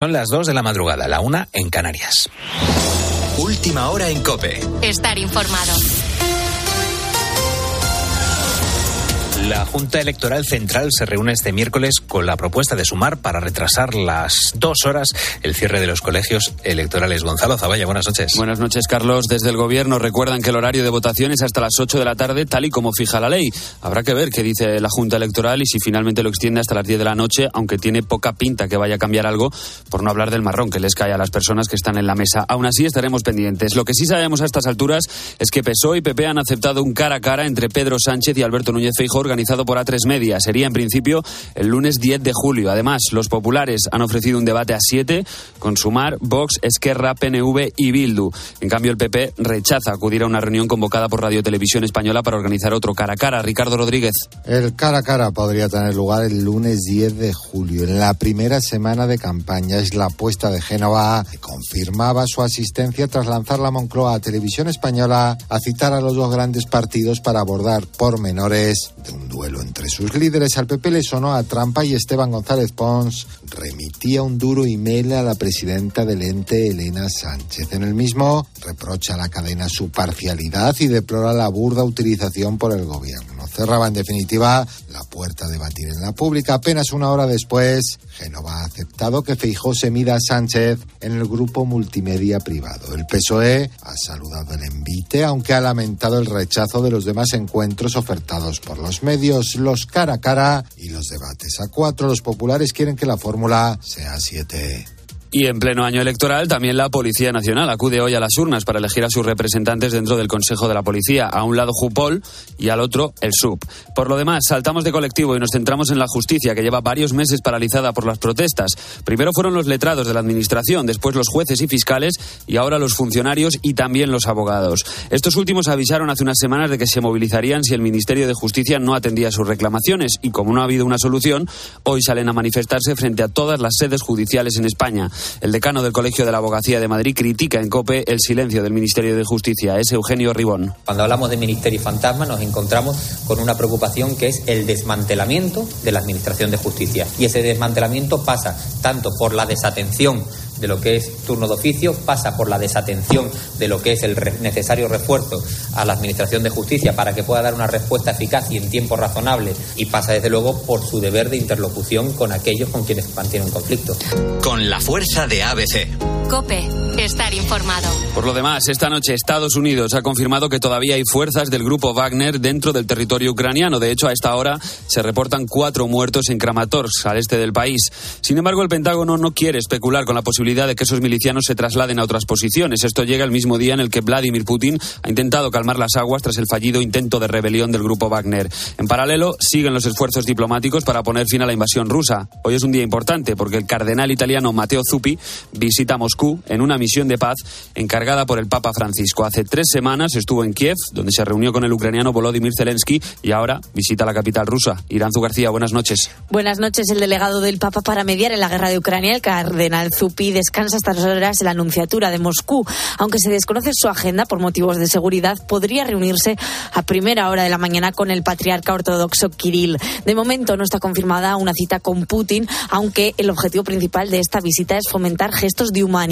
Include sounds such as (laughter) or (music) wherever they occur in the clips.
Son las 2 de la madrugada, la una en Canarias. Última hora en Cope. Estar informado. La Junta Electoral Central se reúne este miércoles con la propuesta de sumar para retrasar las dos horas el cierre de los colegios electorales. Gonzalo Zavalla, buenas noches. Buenas noches, Carlos. Desde el Gobierno recuerdan que el horario de votación es hasta las 8 de la tarde, tal y como fija la ley. Habrá que ver qué dice la Junta Electoral y si finalmente lo extiende hasta las 10 de la noche, aunque tiene poca pinta que vaya a cambiar algo, por no hablar del marrón que les cae a las personas que están en la mesa. Aún así, estaremos pendientes. Lo que sí sabemos a estas alturas es que PSOE y PP han aceptado un cara a cara entre Pedro Sánchez y Alberto Núñez Feijóo organizado por A3 Media. Sería en principio el lunes 10 de julio. Además, los populares han ofrecido un debate a siete con Sumar, Vox, Esquerra, PNV y Bildu. En cambio, el PP rechaza acudir a una reunión convocada por Radio Televisión Española para organizar otro cara a cara. Ricardo Rodríguez. El cara a cara podría tener lugar el lunes 10 de julio, en la primera semana de campaña. Es la apuesta de Génova, confirmaba su asistencia tras lanzar la Moncloa a Televisión Española a citar a los dos grandes partidos para abordar pormenores un duelo entre sus líderes. Al PP le sonó a trampa y Esteban González Pons remitía un duro email a la presidenta del ente, Elena Sánchez. En el mismo reprocha a la cadena su parcialidad y deplora la burda utilización por el gobierno. Cerraba en definitiva la puerta a debatir en la pública. Apenas una hora después, Génova ha aceptado que Feijó se mida a Sánchez en el grupo multimedia privado. El PSOE ha saludado el envite, aunque ha lamentado el rechazo de los demás encuentros ofertados por los medios, los cara a cara y los debates a cuatro. Los populares quieren que la fórmula sea a siete. Y en pleno año electoral, también la Policía Nacional acude hoy a las urnas para elegir a sus representantes dentro del Consejo de la Policía. A un lado Jupol y al otro el SUB. Por lo demás, saltamos de colectivo y nos centramos en la justicia, que lleva varios meses paralizada por las protestas. Primero fueron los letrados de la Administración, después los jueces y fiscales y ahora los funcionarios y también los abogados. Estos últimos avisaron hace unas semanas de que se movilizarían si el Ministerio de Justicia no atendía sus reclamaciones y como no ha habido una solución, hoy salen a manifestarse frente a todas las sedes judiciales en España. El decano del Colegio de la Abogacía de Madrid critica en COPE el silencio del Ministerio de Justicia. Es Eugenio Ribón. Cuando hablamos de Ministerio Fantasma nos encontramos con una preocupación que es el desmantelamiento de la Administración de Justicia. Y ese desmantelamiento pasa tanto por la desatención de lo que es turno de oficio, pasa por la desatención de lo que es el necesario refuerzo a la Administración de Justicia para que pueda dar una respuesta eficaz y en tiempo razonable y pasa desde luego por su deber de interlocución con aquellos con quienes mantiene un conflicto. Con la fuerza de ABC. Cope, estar informado. Por lo demás, esta noche Estados Unidos ha confirmado que todavía hay fuerzas del grupo Wagner dentro del territorio ucraniano. De hecho, a esta hora se reportan cuatro muertos en Kramatorsk, al este del país. Sin embargo, el Pentágono no quiere especular con la posibilidad de que esos milicianos se trasladen a otras posiciones. Esto llega el mismo día en el que Vladimir Putin ha intentado calmar las aguas tras el fallido intento de rebelión del grupo Wagner. En paralelo, siguen los esfuerzos diplomáticos para poner fin a la invasión rusa. Hoy es un día importante porque el cardenal italiano Matteo Zuppi visita Moscú en una misión de paz encargada por el Papa Francisco. Hace tres semanas estuvo en Kiev, donde se reunió con el ucraniano Volodymyr Zelensky y ahora visita la capital rusa. Iranzu García, buenas noches. Buenas noches. El delegado del Papa para mediar en la guerra de Ucrania, el cardenal Zuppi, descansa estas horas en la Anunciatura de Moscú. Aunque se desconoce su agenda por motivos de seguridad, podría reunirse a primera hora de la mañana con el patriarca ortodoxo Kirill. De momento no está confirmada una cita con Putin, aunque el objetivo principal de esta visita es fomentar gestos de humanidad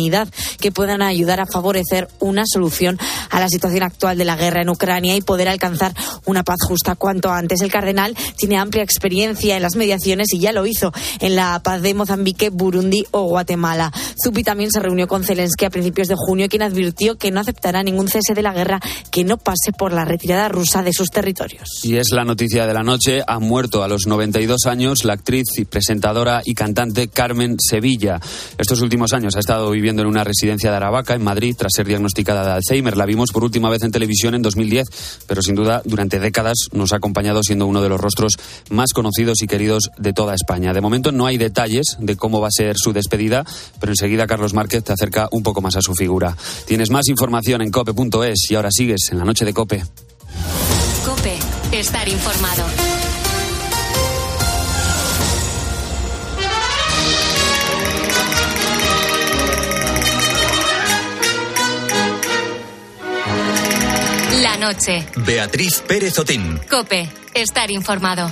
que puedan ayudar a favorecer una solución a la situación actual de la guerra en Ucrania y poder alcanzar una paz justa cuanto antes. El cardenal tiene amplia experiencia en las mediaciones y ya lo hizo en la paz de Mozambique, Burundi o Guatemala. Zupi también se reunió con Zelensky a principios de junio, quien advirtió que no aceptará ningún cese de la guerra que no pase por la retirada rusa de sus territorios. Y es la noticia de la noche. Ha muerto a los 92 años la actriz, y presentadora y cantante Carmen Sevilla. Estos últimos años ha estado viviendo en una residencia de Aravaca, en Madrid, tras ser diagnosticada de Alzheimer. La vimos por última vez en televisión en 2010, pero sin duda durante décadas nos ha acompañado siendo uno de los rostros más conocidos y queridos de toda España. De momento no hay detalles de cómo va a ser su despedida, pero enseguida Carlos Márquez te acerca un poco más a su figura. Tienes más información en cope.es y ahora sigues en la noche de Cope. Cope, estar informado. Noche. Beatriz Pérez Otín. Cope, estar informado.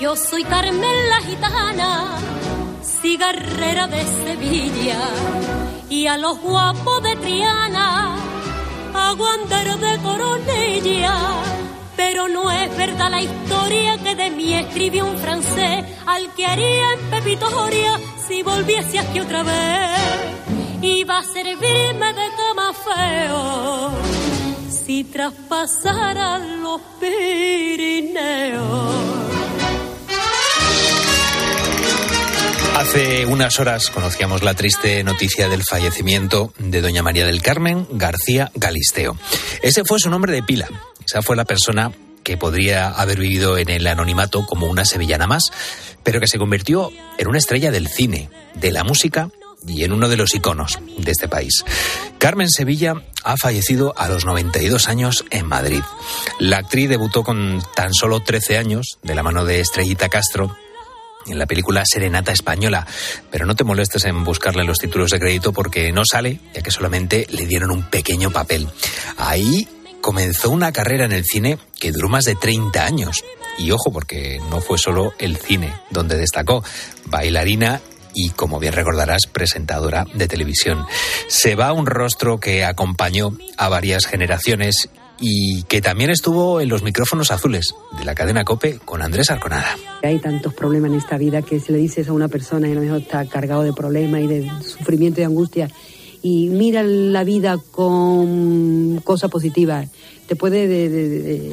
Yo soy Carmen la gitana, cigarrera de Sevilla, y a los guapos de Triana, aguandero de Coronilla pero no es verdad la historia que de mí escribió un francés al que haría en Pepitoria si volviese aquí otra vez. Iba a servirme de cama feo si traspasara los Pirineos. Hace unas horas conocíamos la triste noticia del fallecimiento de doña María del Carmen García Galisteo. Ese fue su nombre de pila. Esa fue la persona que podría haber vivido en el anonimato como una sevillana más, pero que se convirtió en una estrella del cine, de la música y en uno de los iconos de este país. Carmen Sevilla ha fallecido a los 92 años en Madrid. La actriz debutó con tan solo 13 años de la mano de Estrellita Castro en la película Serenata Española, pero no te molestes en buscarle los títulos de crédito porque no sale, ya que solamente le dieron un pequeño papel. Ahí comenzó una carrera en el cine que duró más de 30 años. Y ojo, porque no fue solo el cine donde destacó, bailarina y, como bien recordarás, presentadora de televisión. Se va un rostro que acompañó a varias generaciones y que también estuvo en los micrófonos azules de la cadena Cope con Andrés Arconada. Hay tantos problemas en esta vida que si le dices a una persona y a lo mejor está cargado de problemas y de sufrimiento y angustia y mira la vida con cosas positivas, te puede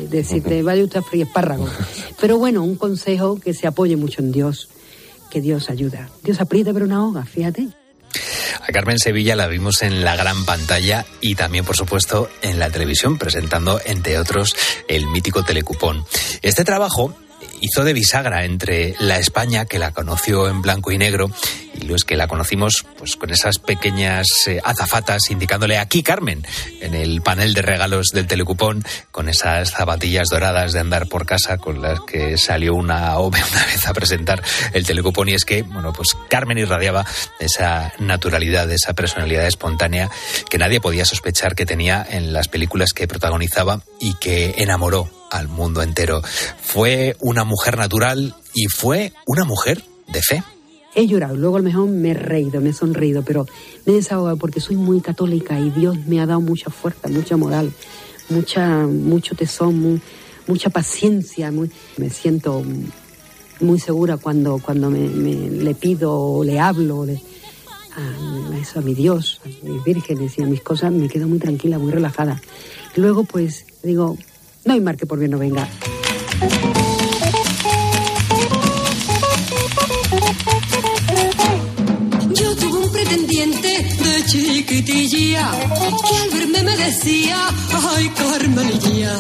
decirte, vaya usted a frío espárrago. (laughs) Pero bueno, un consejo que se apoye mucho en Dios, que Dios ayuda. Dios aprieta pero una hoga, fíjate. A Carmen Sevilla la vimos en la gran pantalla y también, por supuesto, en la televisión, presentando, entre otros, el mítico Telecupón. Este trabajo hizo de bisagra entre la España, que la conoció en blanco y negro, y los que la conocimos pues con esas pequeñas eh, azafatas indicándole aquí Carmen en el panel de regalos del telecupón con esas zapatillas doradas de andar por casa con las que salió una OVE (laughs) una vez a presentar el telecupón y es que bueno pues Carmen irradiaba esa naturalidad esa personalidad espontánea que nadie podía sospechar que tenía en las películas que protagonizaba y que enamoró al mundo entero fue una mujer natural y fue una mujer de fe he llorado, luego a lo mejor me he reído, me he sonreído, pero me he desahogado porque soy muy católica y Dios me ha dado mucha fuerza, mucha moral, mucha, mucho tesón, mucha paciencia. me siento muy segura cuando, cuando me, le pido o le hablo a, eso, a mi Dios, a mis vírgenes y a mis cosas, me quedo muy tranquila, muy relajada. Luego pues digo, no hay mar que por bien no venga. de chiquitilla que al verme me decía, ay Carmelilla.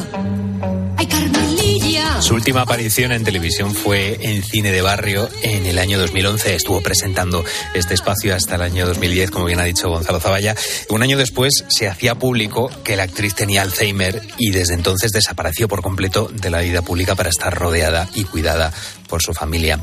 Su última aparición en televisión fue en Cine de Barrio en el año 2011. Estuvo presentando este espacio hasta el año 2010, como bien ha dicho Gonzalo Zavalla. Un año después se hacía público que la actriz tenía Alzheimer y desde entonces desapareció por completo de la vida pública para estar rodeada y cuidada por su familia.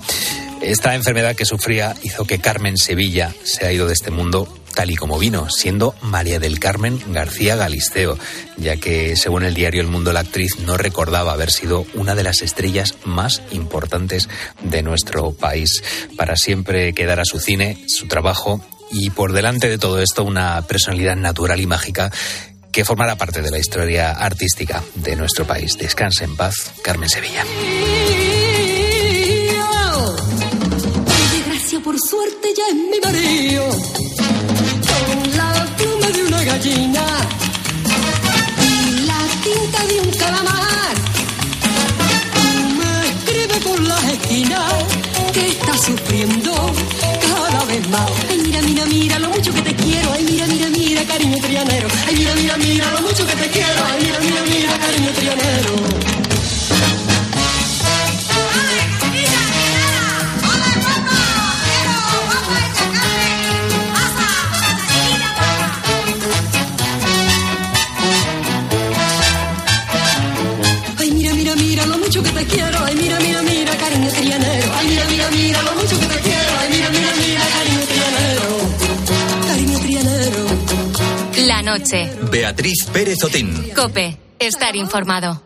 Esta enfermedad que sufría hizo que Carmen Sevilla se ha ido de este mundo tal y como vino, siendo María del Carmen García Galisteo, ya que según el diario El Mundo la actriz no recordaba haber sido una de las estrellas más importantes de nuestro país. Para siempre quedará su cine, su trabajo y por delante de todo esto una personalidad natural y mágica que formará parte de la historia artística de nuestro país. Descanse en paz, Carmen Sevilla. por suerte ya es mi marido, gallina y la tinta de un calamar. Me escribe por las esquinas que está sufriendo cada vez más. Ay, mira, mira, mira lo mucho que te quiero. Ay, mira, mira, mira, cariño trianero. Ay, mira, mira, mira lo noche. Beatriz Pérez Otín. Cope, estar informado.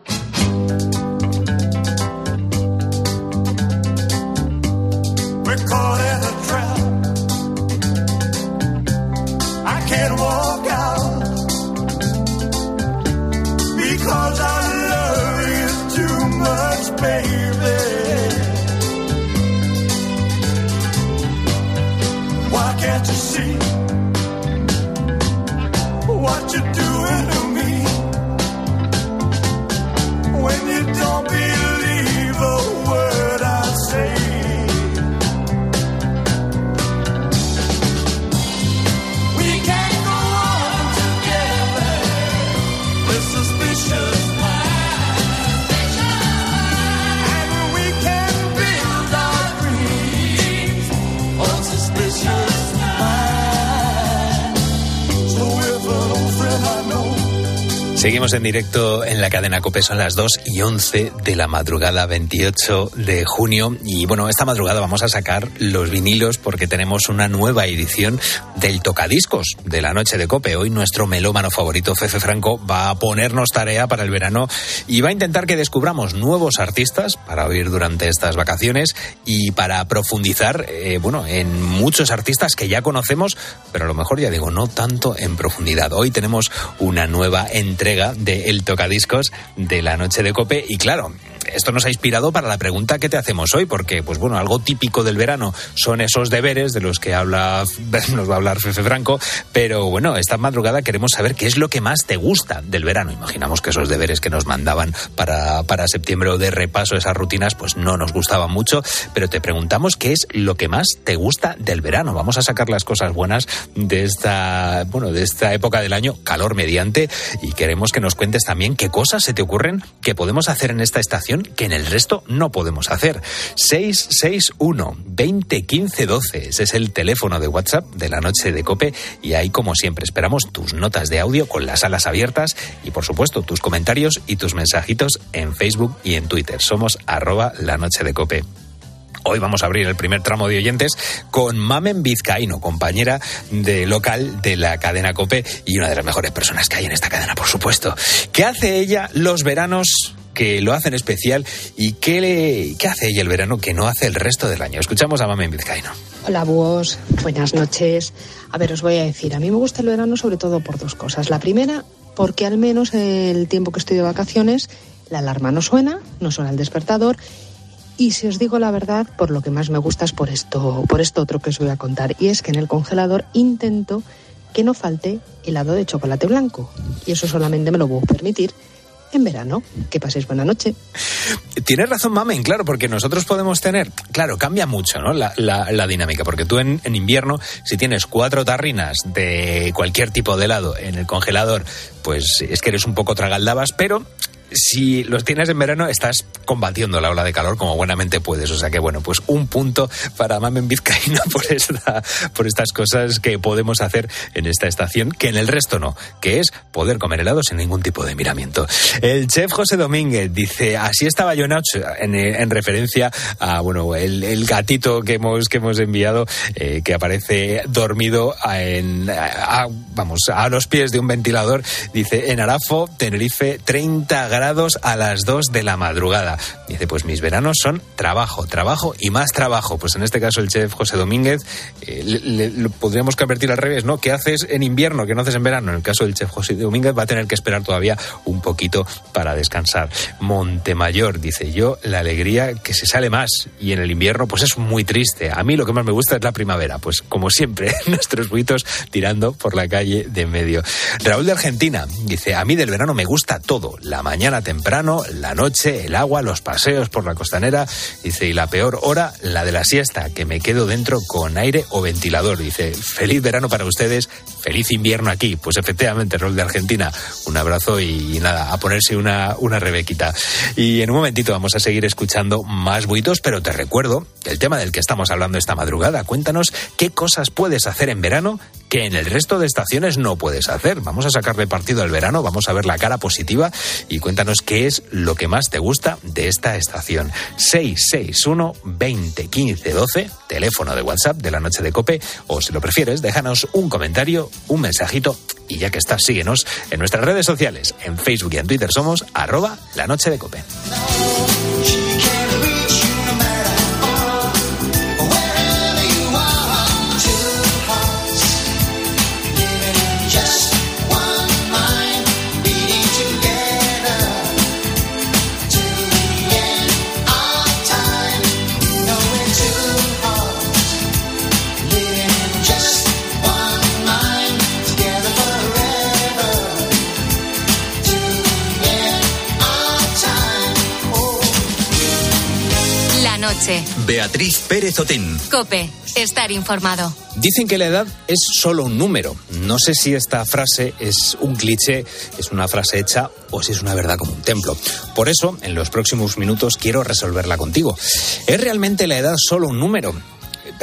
Seguimos en directo en la cadena COPE, son las 2 y 11 de la madrugada 28 de junio. Y bueno, esta madrugada vamos a sacar los vinilos porque tenemos una nueva edición del Tocadiscos de la noche de COPE. Hoy nuestro melómano favorito, Fefe Franco, va a ponernos tarea para el verano y va a intentar que descubramos nuevos artistas para oír durante estas vacaciones y para profundizar, eh, bueno, en muchos artistas que ya conocemos, pero a lo mejor ya digo, no tanto en profundidad. Hoy tenemos una nueva entrega de El Tocadiscos de la noche de Cope y claro, esto nos ha inspirado para la pregunta que te hacemos hoy, porque, pues bueno, algo típico del verano son esos deberes de los que habla, (laughs) nos va a hablar Fefe Franco, pero bueno, esta madrugada queremos saber qué es lo que más te gusta del verano. Imaginamos que esos deberes que nos mandaban para, para septiembre o de repaso, esas rutinas, pues no nos gustaban mucho, pero te preguntamos qué es lo que más te gusta del verano. Vamos a sacar las cosas buenas de esta, bueno, de esta época del año, calor mediante, y queremos que nos cuentes también qué cosas se te ocurren que podemos hacer en esta estación que en el resto no podemos hacer. 661 20 15 12. Ese es el teléfono de WhatsApp de la noche de Cope y ahí como siempre esperamos tus notas de audio con las alas abiertas y por supuesto tus comentarios y tus mensajitos en Facebook y en Twitter. Somos arroba la noche de Cope. Hoy vamos a abrir el primer tramo de oyentes con Mamen Vizcaíno, compañera de local de la cadena Cope y una de las mejores personas que hay en esta cadena, por supuesto. ¿Qué hace ella los veranos que lo hacen especial y qué, le, qué hace ella el verano que no hace el resto del año. Escuchamos a Mamen Vizcaíno. Hola, búhos. Buenas noches. A ver, os voy a decir, a mí me gusta el verano sobre todo por dos cosas. La primera, porque al menos el tiempo que estoy de vacaciones, la alarma no suena, no suena el despertador. Y si os digo la verdad, por lo que más me gusta es por esto, por esto otro que os voy a contar. Y es que en el congelador intento que no falte helado de chocolate blanco. Y eso solamente me lo puedo permitir en verano. Que paséis buena noche. Tienes razón, Mamen, claro, porque nosotros podemos tener, claro, cambia mucho ¿no? la, la, dinámica, porque tú en, en, invierno, si tienes cuatro tarrinas de cualquier tipo de helado en el congelador, pues es que eres un poco tragaldabas, pero si los tienes en verano, estás combatiendo la ola de calor como buenamente puedes. O sea que, bueno, pues un punto para Mamen Vizcaína (laughs) por, esta, por estas cosas que podemos hacer en esta estación, que en el resto no, que es poder comer helado sin ningún tipo de miramiento. El chef José Domínguez dice, así estaba yo en, en referencia a, bueno, el, gatito que hemos, que hemos enviado, eh, que aparece dormido en, vamos, a los pies de un ventilador. Dice, en Arafo, Tenerife, 30 grados a las 2 de la madrugada. Dice, pues mis veranos son trabajo, trabajo y más trabajo. Pues en este caso el chef José Domínguez, eh, podríamos convertir al revés, ¿no? ¿Qué haces en invierno, que no haces en verano? En el caso del chef José Domínguez va a tener que esperar todavía un poquito para descansar. Montemayor, dice yo, la alegría que se sale más y en el invierno pues es muy triste. A mí lo que más me gusta es la primavera, pues como siempre, (laughs) nuestros buitos tirando por la calle de medio. Raúl de Argentina dice, a mí del verano me gusta todo, la mañana temprano, la noche, el agua, los paseos por la costanera. Dice, y la peor hora, la de la siesta, que me quedo dentro con aire o ventilador. Dice, feliz verano para ustedes, feliz invierno aquí. Pues efectivamente, rol de Argentina, un abrazo y, nada, a ponerse una, una rebequita. Y en un momentito vamos a seguir escuchando más buitos, pero te recuerdo el tema del que estamos hablando esta madrugada. Cuéntanos qué cosas puedes hacer en verano que en el resto de estaciones no puedes hacer. Vamos a sacarle partido al verano, vamos a ver la cara positiva y cuéntanos qué es lo que más te gusta de esta estación. 661 20 15 12, teléfono de WhatsApp de la noche de Cope, o si lo prefieres, déjanos un comentario, un mensajito y ya que estás, síguenos en nuestras redes sociales. En Facebook y en Twitter somos arroba la noche de Cope. Beatriz Pérez Otín. Cope, estar informado. Dicen que la edad es solo un número. No sé si esta frase es un cliché, es una frase hecha o si es una verdad como un templo. Por eso, en los próximos minutos quiero resolverla contigo. ¿Es realmente la edad solo un número?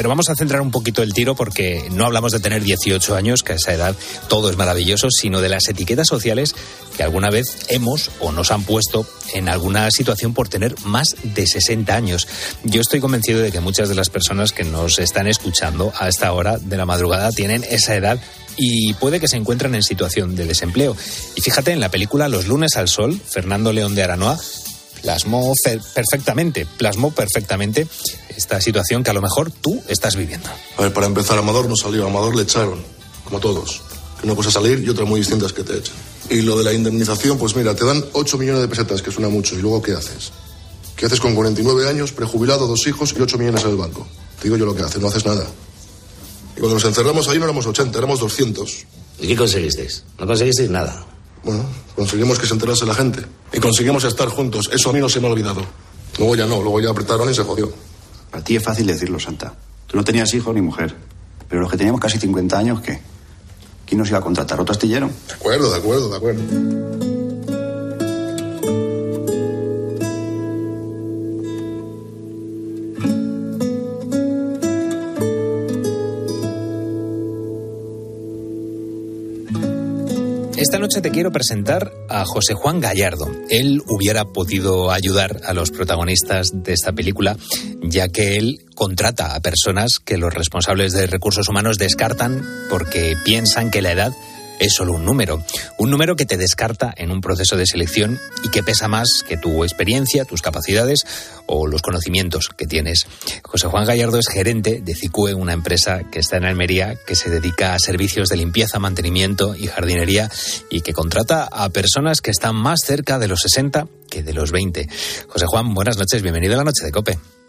Pero vamos a centrar un poquito el tiro porque no hablamos de tener 18 años, que a esa edad todo es maravilloso, sino de las etiquetas sociales que alguna vez hemos o nos han puesto en alguna situación por tener más de 60 años. Yo estoy convencido de que muchas de las personas que nos están escuchando a esta hora de la madrugada tienen esa edad y puede que se encuentren en situación de desempleo. Y fíjate, en la película Los lunes al sol, Fernando León de Aranoa plasmó perfectamente, plasmó perfectamente esta situación que a lo mejor tú estás viviendo. A ver, para empezar, Amador no salió, Amador le echaron, como todos. Una cosa salir y otra muy distinta es que te echan. Y lo de la indemnización, pues mira, te dan 8 millones de pesetas, que suena mucho, y luego ¿qué haces? ¿Qué haces con 49 años, prejubilado, dos hijos y 8 millones en el banco? Te digo yo lo que haces, no haces nada. Y cuando nos encerramos ahí no éramos 80, éramos 200. ¿Y qué conseguisteis? No conseguisteis nada. Bueno, conseguimos que se enterase la gente. Y conseguimos estar juntos. Eso a mí no se me ha olvidado. Luego ya no, luego ya apretaron y se jodió. A ti es fácil decirlo, Santa. Tú no tenías hijo ni mujer. Pero los que teníamos casi 50 años, ¿qué? ¿Quién nos iba a contratar? ¿Otro astillero? De acuerdo, de acuerdo, de acuerdo. Esta noche te quiero presentar a José Juan Gallardo. Él hubiera podido ayudar a los protagonistas de esta película, ya que él contrata a personas que los responsables de recursos humanos descartan porque piensan que la edad es solo un número. Un número que te descarta en un proceso de selección y que pesa más que tu experiencia, tus capacidades o los conocimientos que tienes. José Juan Gallardo es gerente de CICUE, una empresa que está en Almería, que se dedica a servicios de limpieza, mantenimiento y jardinería y que contrata a personas que están más cerca de los 60 que de los 20. José Juan, buenas noches, bienvenido a la noche de COPE.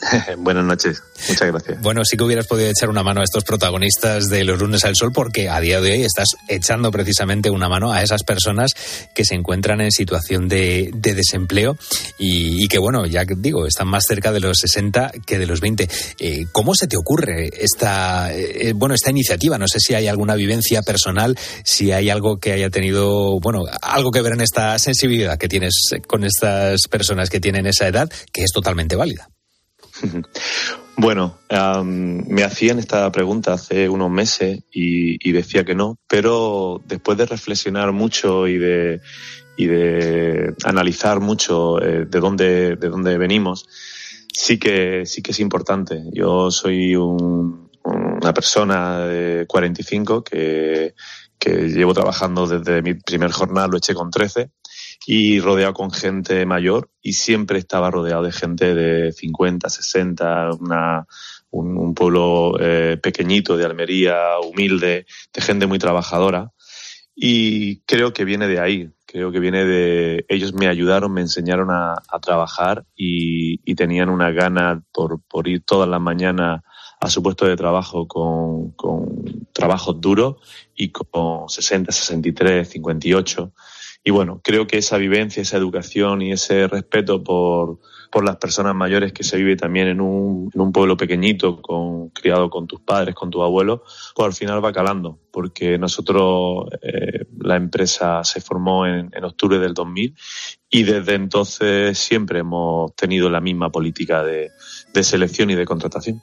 (laughs) Buenas noches, muchas gracias. Bueno, sí que hubieras podido echar una mano a estos protagonistas de los lunes al sol porque a día de hoy estás echando precisamente una mano a esas personas que se encuentran en situación de, desempleo y, que, bueno, ya digo, están más cerca de los 60 que de los 20. Eh, ¿Cómo se te ocurre esta, eh, bueno, esta iniciativa? No sé si hay alguna vivencia personal, si hay algo que haya tenido, bueno, algo que ver en esta sensibilidad que tienes con estas personas que tienen esa edad, que es totalmente válida. (laughs) Bueno, me hacían esta pregunta hace unos meses y, decía que no, pero después de reflexionar mucho y de, y de analizar mucho eh, de dónde de dónde venimos, sí que sí que es importante. Yo soy una persona de 45 que, que llevo trabajando desde mi primer jornal, lo eché con 13 y rodeado con gente mayor y siempre estaba rodeado de gente de 50, 60, una, un, pueblo eh, pequeñito de Almería, humilde, de gente muy trabajadora. Y creo que viene de ahí, creo que viene de ellos me ayudaron, me enseñaron a, trabajar y, tenían una gana por, por ir todas las mañanas a su puesto de trabajo con, con trabajos duros y con 60, 63, 58 y bueno, creo que esa vivencia, esa educación y ese respeto por, por las personas mayores que se vive también en un, en un pueblo pequeñito, con, criado con tus padres, con tus abuelos, pues al final va calando, porque nosotros, eh, la empresa se formó en, en octubre del 2000 y desde entonces siempre hemos tenido la misma política de, de selección y de contratación.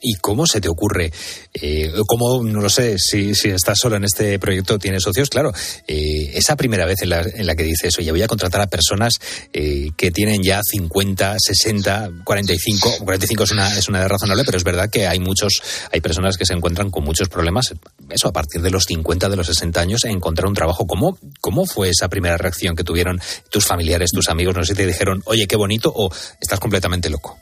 ¿Y cómo se te ocurre? Eh, ¿Cómo, no lo sé, si, si estás solo en este proyecto, tienes socios? Claro, eh, esa primera vez en la, en la, que dices, oye, voy a contratar a personas eh, que tienen ya 50, 60, 45, 45 es una, es una edad razonable, pero es verdad que hay muchos, hay personas que se encuentran con muchos problemas, eso, a partir de los 50, de los 60 años, encontrar un trabajo. ¿Cómo, cómo fue esa primera reacción que tuvieron tus familiares, tus amigos? No sé te dijeron, oye, qué bonito, o estás completamente loco.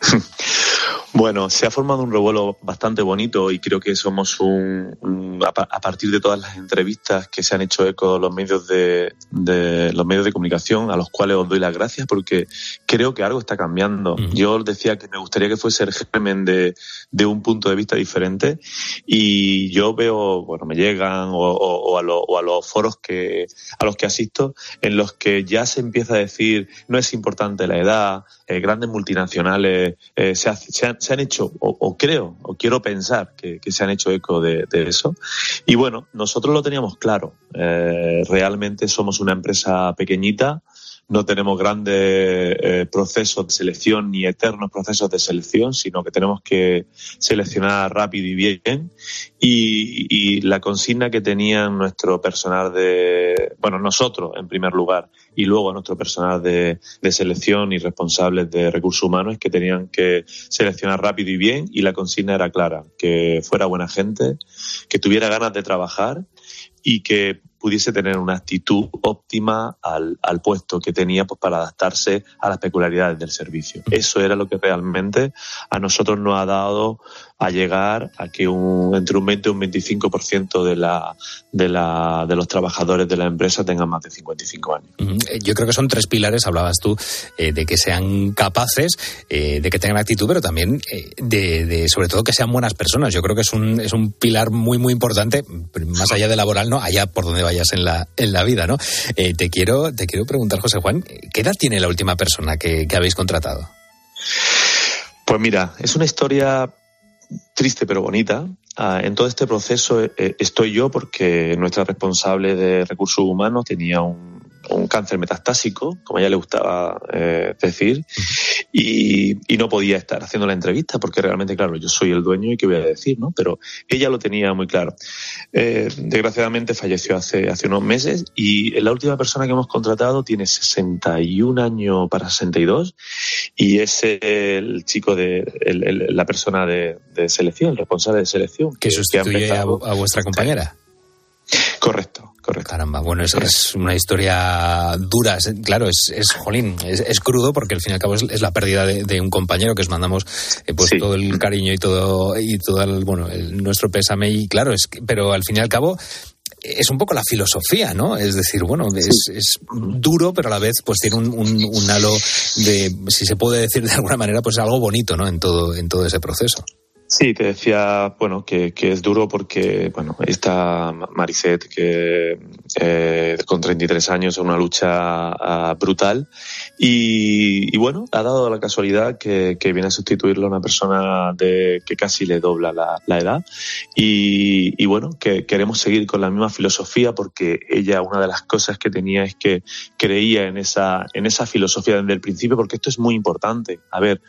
哼 (laughs) Bueno, se ha formado un revuelo bastante bonito y creo que somos un, a, partir de todas las entrevistas que se han hecho eco los medios de, los medios de comunicación a los cuales os doy las gracias porque creo que algo está cambiando. Yo os decía que me gustaría que fuese el germen de, de, un punto de vista diferente y yo veo, bueno, me llegan o, a, los foros que a los que asisto en los que ya se empieza a decir no es importante la edad, eh, grandes multinacionales eh, se, se han se han hecho, o, creo, o quiero pensar que, se han hecho eco de, eso. Y bueno, nosotros lo teníamos claro. Eh, realmente somos una empresa pequeñita, no tenemos grandes eh, procesos de selección ni eternos procesos de selección, sino que tenemos que seleccionar rápido y bien. Y, la consigna que tenían nuestro personal de, bueno, nosotros en primer lugar, y luego nuestro personal de, selección y responsables de recursos humanos, que tenían que seleccionar rápido y bien. Y la consigna era clara, que fuera buena gente, que tuviera ganas de trabajar y que pudiese tener una actitud óptima al, al puesto que tenía pues, para adaptarse a las peculiaridades del servicio. Eso era lo que realmente a nosotros nos ha dado a llegar a que un, entre un 20 y un 25% de, la, de, la, de los trabajadores de la empresa tengan más de 55 años. Eh, yo creo que son tres pilares, hablabas tú, eh, de que sean capaces, eh, de que tengan actitud, pero también de, de, sobre todo, que sean buenas personas. Yo creo que es un, es un pilar muy, muy importante, más allá de laboral, ¿no? Allá por donde vayas en la, en la vida, ¿no? te, quiero, te quiero preguntar, José Juan, ¿qué edad tiene la última persona que, que habéis contratado? Pues mira, es una historia triste pero bonita. Ah, en todo este proceso eh, estoy yo porque nuestra responsable de recursos humanos tenía un un cáncer metastásico, como a ella le gustaba eh, decir, y, no podía estar haciendo la entrevista porque realmente, claro, yo soy el dueño y qué voy a decir, ¿no? Pero ella lo tenía muy claro. Eh, desgraciadamente falleció hace, hace unos meses y la última persona que hemos contratado tiene 61 años para 62 y es el chico de la persona de, selección, el responsable de selección. Que, sustituye a, a vuestra compañera. Correcto. Correcto. Caramba, bueno, es, es una historia dura, claro, es, es jolín, es, crudo porque al fin y al cabo es, la pérdida de, un compañero que os mandamos eh, pues todo el cariño y todo y todo el, bueno, nuestro pésame y claro, es pero al fin y al cabo es un poco la filosofía, ¿no? Es decir, bueno, es, duro, pero a la vez pues tiene un, un, un, halo de, si se puede decir de alguna manera, pues algo bonito, ¿no? En todo, en todo ese proceso. Sí, te decía, bueno, que, que es duro porque, bueno, esta Mariset que eh, con 33 años es una lucha uh, brutal y, y, bueno, ha dado la casualidad que, que, viene a sustituirlo una persona de que casi le dobla la, la edad y, y, bueno, que queremos seguir con la misma filosofía porque ella una de las cosas que tenía es que creía en esa, en esa filosofía desde el principio porque esto es muy importante. A ver,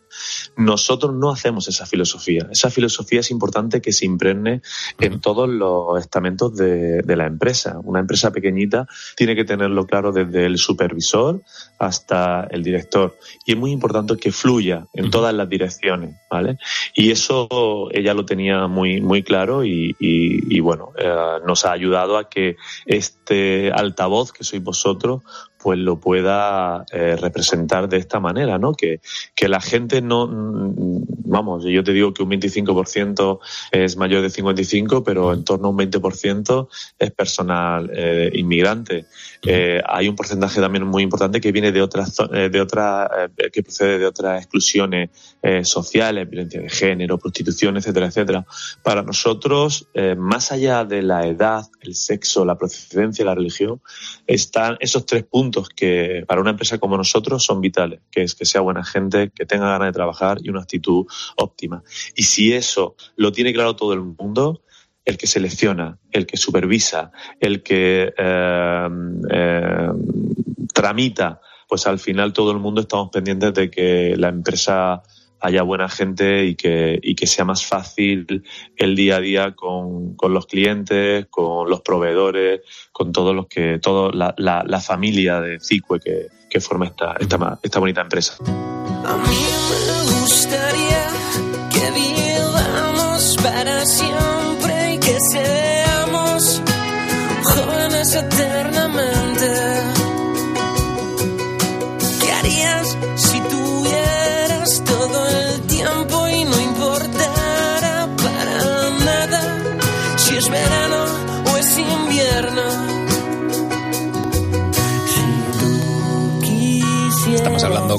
nosotros no hacemos esa filosofía. Esa filosofía es importante que se impregne en todos los estamentos de, de, la empresa. Una empresa pequeñita tiene que tenerlo claro desde el supervisor hasta el director. Y es muy importante que fluya en todas las direcciones, ¿vale? Y eso ella lo tenía muy, muy claro y, y, y bueno, eh, nos ha ayudado a que este altavoz que sois vosotros pues lo pueda eh, representar de esta manera, ¿no? Que, que la gente no, vamos, yo te digo que un 25% es mayor de 55, pero en torno a un 20% es personal eh, inmigrante. Eh, hay un porcentaje también muy importante que viene de otras, eh, de otra, que procede de otras exclusiones sociales, violencia de género, prostitución, etcétera, etcétera. Para nosotros, más allá de la edad, el sexo, la procedencia, la religión, están esos tres puntos que para una empresa como nosotros son vitales, que es que sea buena gente, que tenga ganas de trabajar y una actitud óptima. Y si eso lo tiene claro todo el mundo, el que selecciona, el que supervisa, el que eh, eh, tramita, pues al final todo el mundo estamos pendientes de que la empresa haya buena gente y que, y que sea más fácil el día a día con, con los clientes, con los proveedores, con todos los que, toda la, la, la, familia de CICUE que, que forma esta, esta, esta bonita empresa. A mí me gustaría que vivamos para siempre y que seamos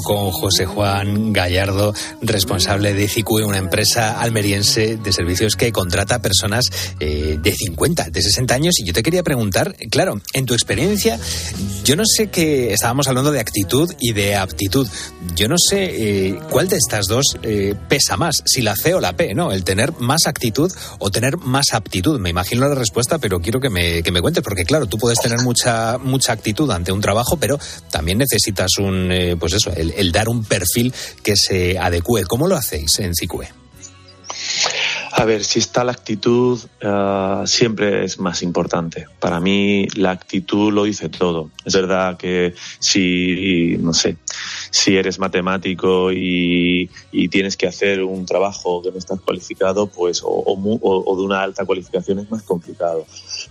con José Juan Gallardo, responsable de CICUE, una empresa almeriense de servicios que contrata personas eh, de 50, de 60 años. Y yo te quería preguntar, claro, en tu experiencia, yo no sé que estábamos hablando de actitud y de aptitud. Yo no sé eh, cuál de estas dos eh, pesa más, si la C o la P, ¿no? El tener más actitud o tener más aptitud. Me imagino la respuesta, pero quiero que me, que me cuentes, porque claro, tú puedes tener mucha, mucha actitud ante un trabajo, pero también necesitas un, pues eso, el, dar un perfil que se adecue. ¿Cómo lo hacéis en CICUE? A ver, si está la actitud, ah, siempre es más importante. Para mí, la actitud lo dice todo. Es verdad que si, no sé, si eres matemático y, tienes que hacer un trabajo que no estás cualificado, pues, o, o de una alta cualificación es más complicado.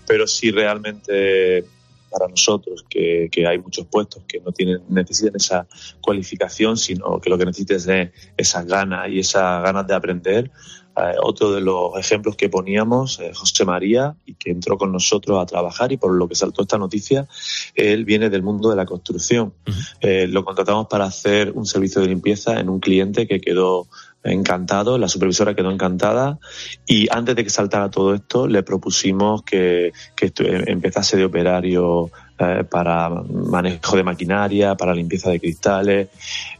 Pero si realmente para nosotros, que, hay muchos puestos que no tienen, necesitan esa cualificación, sino que lo que necesitan es esa gana y esa ganas de aprender. Eh, otro de los ejemplos que poníamos, eh, José María, y que entró con nosotros a trabajar y por lo que saltó esta noticia, él viene del mundo de la construcción. Eh, lo contratamos para hacer un servicio de limpieza en un cliente que quedó encantado, la supervisora quedó encantada y antes de que saltara todo esto le propusimos que, que empezase de operario eh, para manejo de maquinaria, para limpieza de cristales,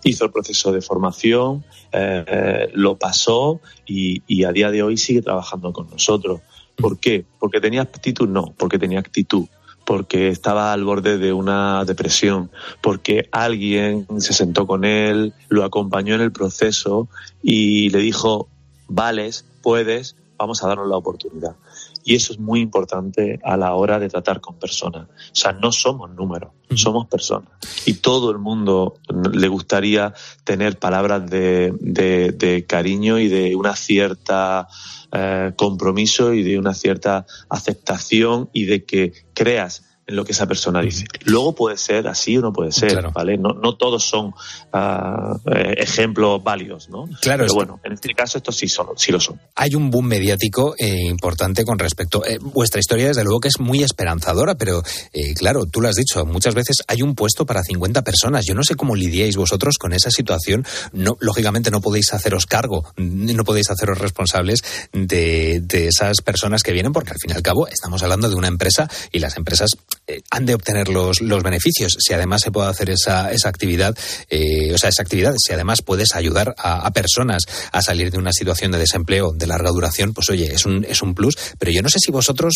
hizo el proceso de formación, eh, lo pasó y, y a día de hoy sigue trabajando con nosotros. ¿Por qué? ¿Porque tenía actitud? No, porque tenía actitud porque estaba al borde de una depresión, porque alguien se sentó con él, lo acompañó en el proceso y le dijo, vales, puedes, vamos a darnos la oportunidad. Y eso es muy importante a la hora de tratar con personas. O sea, no somos números, somos personas. Y todo el mundo le gustaría tener palabras de, de cariño y de una cierta eh, compromiso y de una cierta aceptación y de que creas en lo que esa persona dice. Luego puede ser así o no puede ser, ¿vale? No, no todos son uh, ejemplos válidos, ¿no? Claro. Pero bueno, en este caso estos sí, son, sí lo son. Hay un boom mediático eh, importante con respecto... Eh, vuestra historia desde luego que es muy esperanzadora, pero eh, claro, tú lo has dicho, muchas veces hay un puesto para 50 personas. Yo no sé cómo lidiáis vosotros con esa situación. No, lógicamente no podéis haceros cargo, no podéis haceros responsables de, de esas personas que vienen, porque al fin y al cabo estamos hablando de una empresa y las empresas eh, han de obtener los, los beneficios. Si además se puede hacer esa, esa actividad, eh, o sea, esa actividad, si además puedes ayudar a, a, personas a salir de una situación de desempleo de larga duración, pues oye, es un, es un plus. Pero yo no sé si vosotros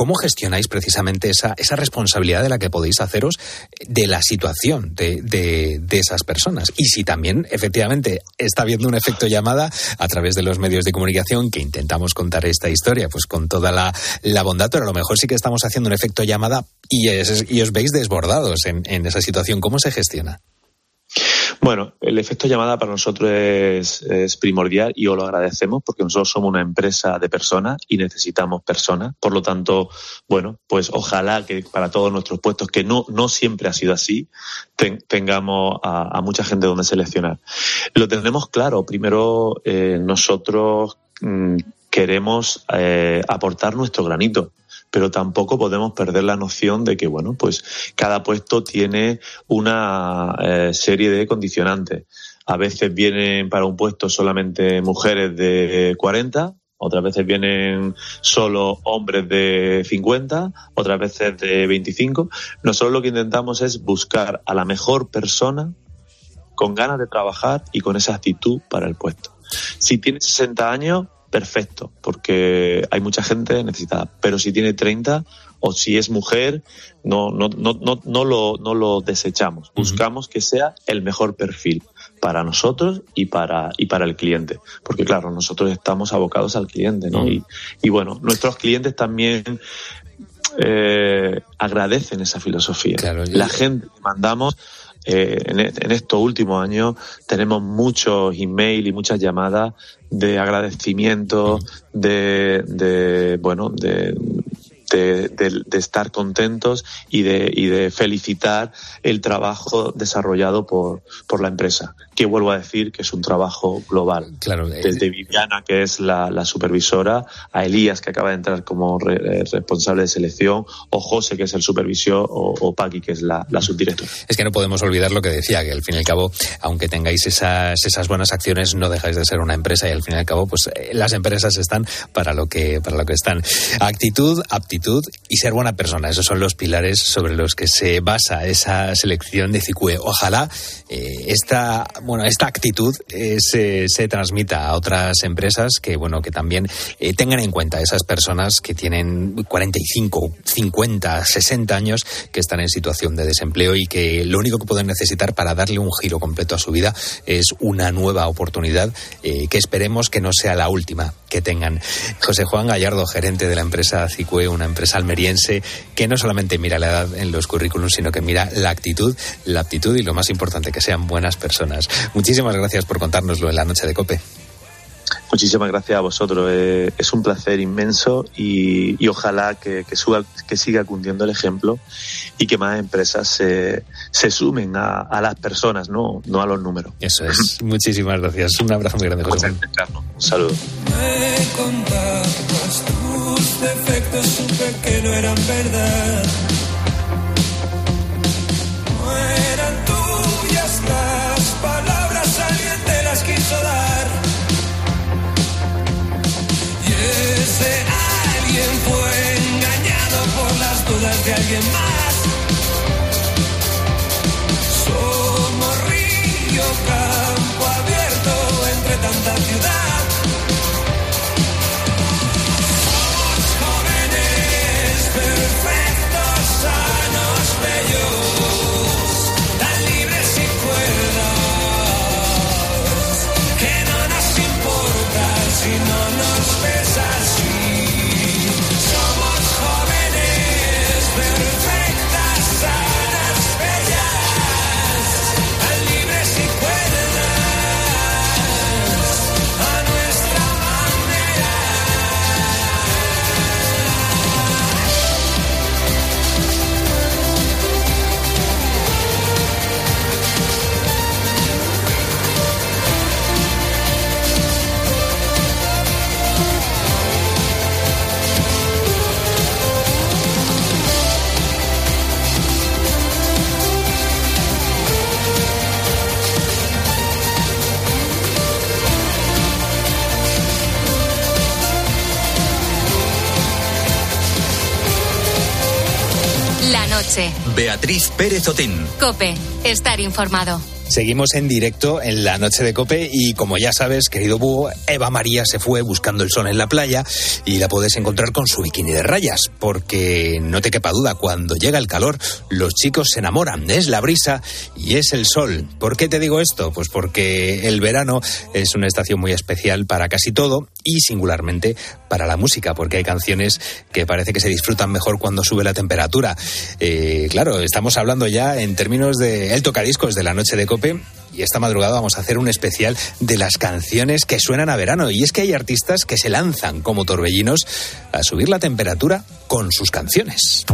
¿Cómo gestionáis precisamente esa, esa responsabilidad de la que podéis haceros de la situación de, de, esas personas? Y si también, efectivamente, está habiendo un efecto llamada a través de los medios de comunicación que intentamos contar esta historia, pues con toda la, la bondad, pero a lo mejor sí que estamos haciendo un efecto llamada y, y os veis desbordados en, en esa situación. ¿Cómo se gestiona? Bueno, el efecto llamada para nosotros es, primordial y os lo agradecemos porque nosotros somos una empresa de personas y necesitamos personas. Por lo tanto, bueno, pues ojalá que para todos nuestros puestos, que no, no siempre ha sido así, tengamos a, mucha gente donde seleccionar. Lo tendremos claro. Primero, eh, nosotros mm, queremos eh, aportar nuestro granito pero tampoco podemos perder la noción de que, bueno, pues cada puesto tiene una eh, serie de condicionantes. A veces vienen para un puesto solamente mujeres de 40, otras veces vienen solo hombres de 50, otras veces de 25. Nosotros lo que intentamos es buscar a la mejor persona con ganas de trabajar y con esa actitud para el puesto. Si tiene 60 años, perfecto, porque hay mucha gente necesitada. Pero si tiene 30 o si es mujer, no, no, no, no, no, lo, no lo desechamos. Buscamos que sea el mejor perfil para nosotros y para, y para el cliente. Porque claro, nosotros estamos abocados al cliente, ¿no? y, y, bueno, nuestros clientes también eh, agradecen esa filosofía. La gente que mandamos eh, e, en, estos últimos años tenemos muchos emails y muchas llamadas de agradecimiento, de, de bueno, de, de, estar contentos y de, y de felicitar el trabajo desarrollado por, por la empresa, que vuelvo a decir que es un trabajo global. Claro, eh, Desde Viviana, que es la, supervisora, a Elías, que acaba de entrar como eh, responsable de selección, o José, que es el supervisor, o, o Paqui, que es la, la subdirectora. Es que no podemos olvidar lo que decía, que al fin y al cabo, aunque tengáis esas, esas buenas acciones, no dejáis de ser una empresa y al fin y al cabo, pues eh, las empresas están para lo que, para lo que están. Actitud, aptitud y ser buena persona. Esos son los pilares sobre los que se basa esa selección de CICUE. Ojalá eh, esta, bueno, esta actitud eh, se, se, transmita a otras empresas que, bueno, que también eh, tengan en cuenta esas personas que tienen 45, 50, 60 años que están en situación de desempleo y que lo único que pueden necesitar para darle un giro completo a su vida es una nueva oportunidad que esperemos que no sea la última que tengan. José Juan Gallardo, gerente de la empresa CICUE, una empresa almeriense que no solamente mira la edad en los currículums, sino que mira la actitud, la aptitud y lo más importante, que sean buenas personas. Muchísimas gracias por contárnoslo en la noche de COPE. Muchísimas gracias a vosotros. Eh, es un placer inmenso y, ojalá que, que, siga cundiendo el ejemplo y que más empresas se, se sumen a, las personas, no, no a los números. Eso es. (laughs) Muchísimas gracias. Un abrazo muy grande, José. Un saludo. tus defectos, supe que no eran verdad. Ese alguien fue engañado por las dudas de alguien más. Somos río, campo abierto entre tanta ciudad. Beatriz Pérez Otín. Cope. Estar informado. Seguimos en directo en la noche de Cope y como ya sabes, querido búho, Eva María se fue buscando el sol en la playa y la puedes encontrar con su bikini de rayas, porque no te quepa duda, cuando llega el calor, los chicos se enamoran, es la brisa y es el sol. ¿Por qué te digo esto? Pues porque el verano es una estación muy especial para casi todo y singularmente para la música, porque hay canciones que parece que se disfrutan mejor cuando sube la temperatura. Eh, claro, estamos hablando ya en términos de el tocadiscos de la noche de Cope y esta madrugada vamos a hacer un especial de las canciones que suenan a verano. Y es que hay artistas que se lanzan como torbellinos a subir la temperatura con sus canciones.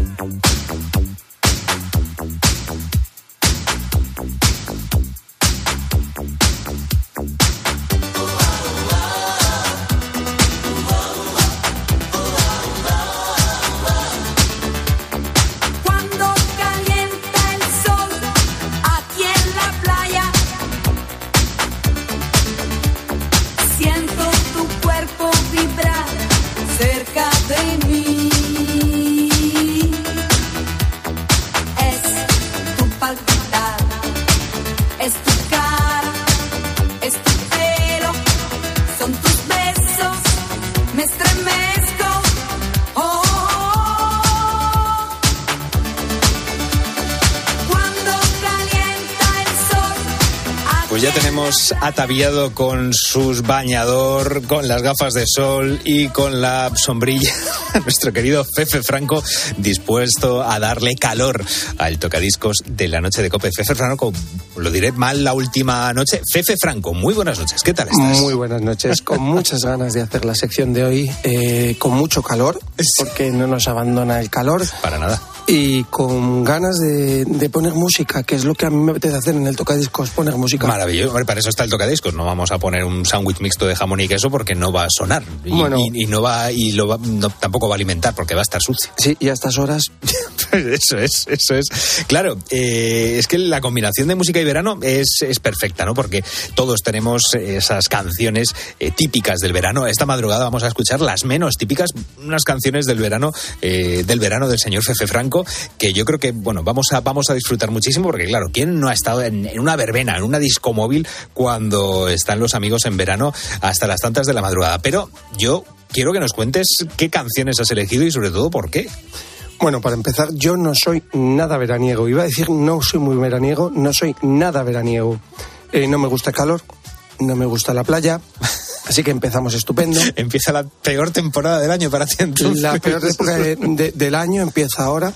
Ataviado con sus bañador, con las gafas de sol y con la sombrilla (laughs) nuestro querido Fefe Franco, dispuesto a darle calor al tocadiscos de la noche de Cope. Fefe Franco, lo diré mal la última noche. Fefe Franco, muy buenas noches. ¿Qué tal estás? Muy buenas noches, con (laughs) muchas ganas de hacer la sección de hoy, eh, con mucho calor, porque no nos abandona el calor. Para nada. Y con ganas de, de poner música, que es lo que a mí me apetece hacer en el tocadiscos, poner música. Maravilloso. Hombre, para eso está el tocadiscos. No vamos a poner un sándwich mixto de jamón y queso porque no va a sonar. Y, Bueno. y- y no va, y lo va- no- tampoco va a alimentar porque va a estar sucio. Sí, y a estas horas (laughs) (laughs) Eso es, eso es. Claro, eh, es que la combinación de música y verano es, es perfecta, ¿no? Porque todos tenemos esas canciones eh, típicas del verano. Esta madrugada vamos a escuchar las menos típicas, unas canciones del verano, eh, del verano del señor Fefe Franco, que yo creo que, bueno, vamos a, vamos a disfrutar muchísimo, porque claro, ¿quién no ha estado en, en una verbena, en una disco móvil, cuando están los amigos en verano hasta las tantas de la madrugada? Pero yo quiero que nos cuentes qué canciones has elegido y sobre todo por qué. Bueno, para empezar, yo no soy nada veraniego. Iba a decir no soy muy veraniego, no soy nada veraniego. Eh, no me gusta el calor, no me gusta la playa, así que empezamos estupendo. (laughs) Empieza la peor temporada del año para ti entonces. La peor época de- de- del año empieza ahora.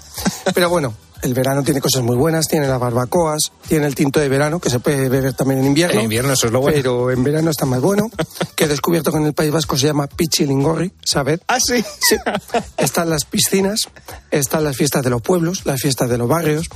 Pero bueno, el verano tiene cosas muy buenas, tiene las barbacoas, tiene el tinto de verano, que se puede beber también en invierno. En invierno eso es lo bueno. Pero en verano está más bueno. (laughs) Que he descubierto que en el País Vasco se llama Pichilingorri, ¿sabed? Ah, sí. Sí. Están las piscinas, están las fiestas de los pueblos, las fiestas de los barrios.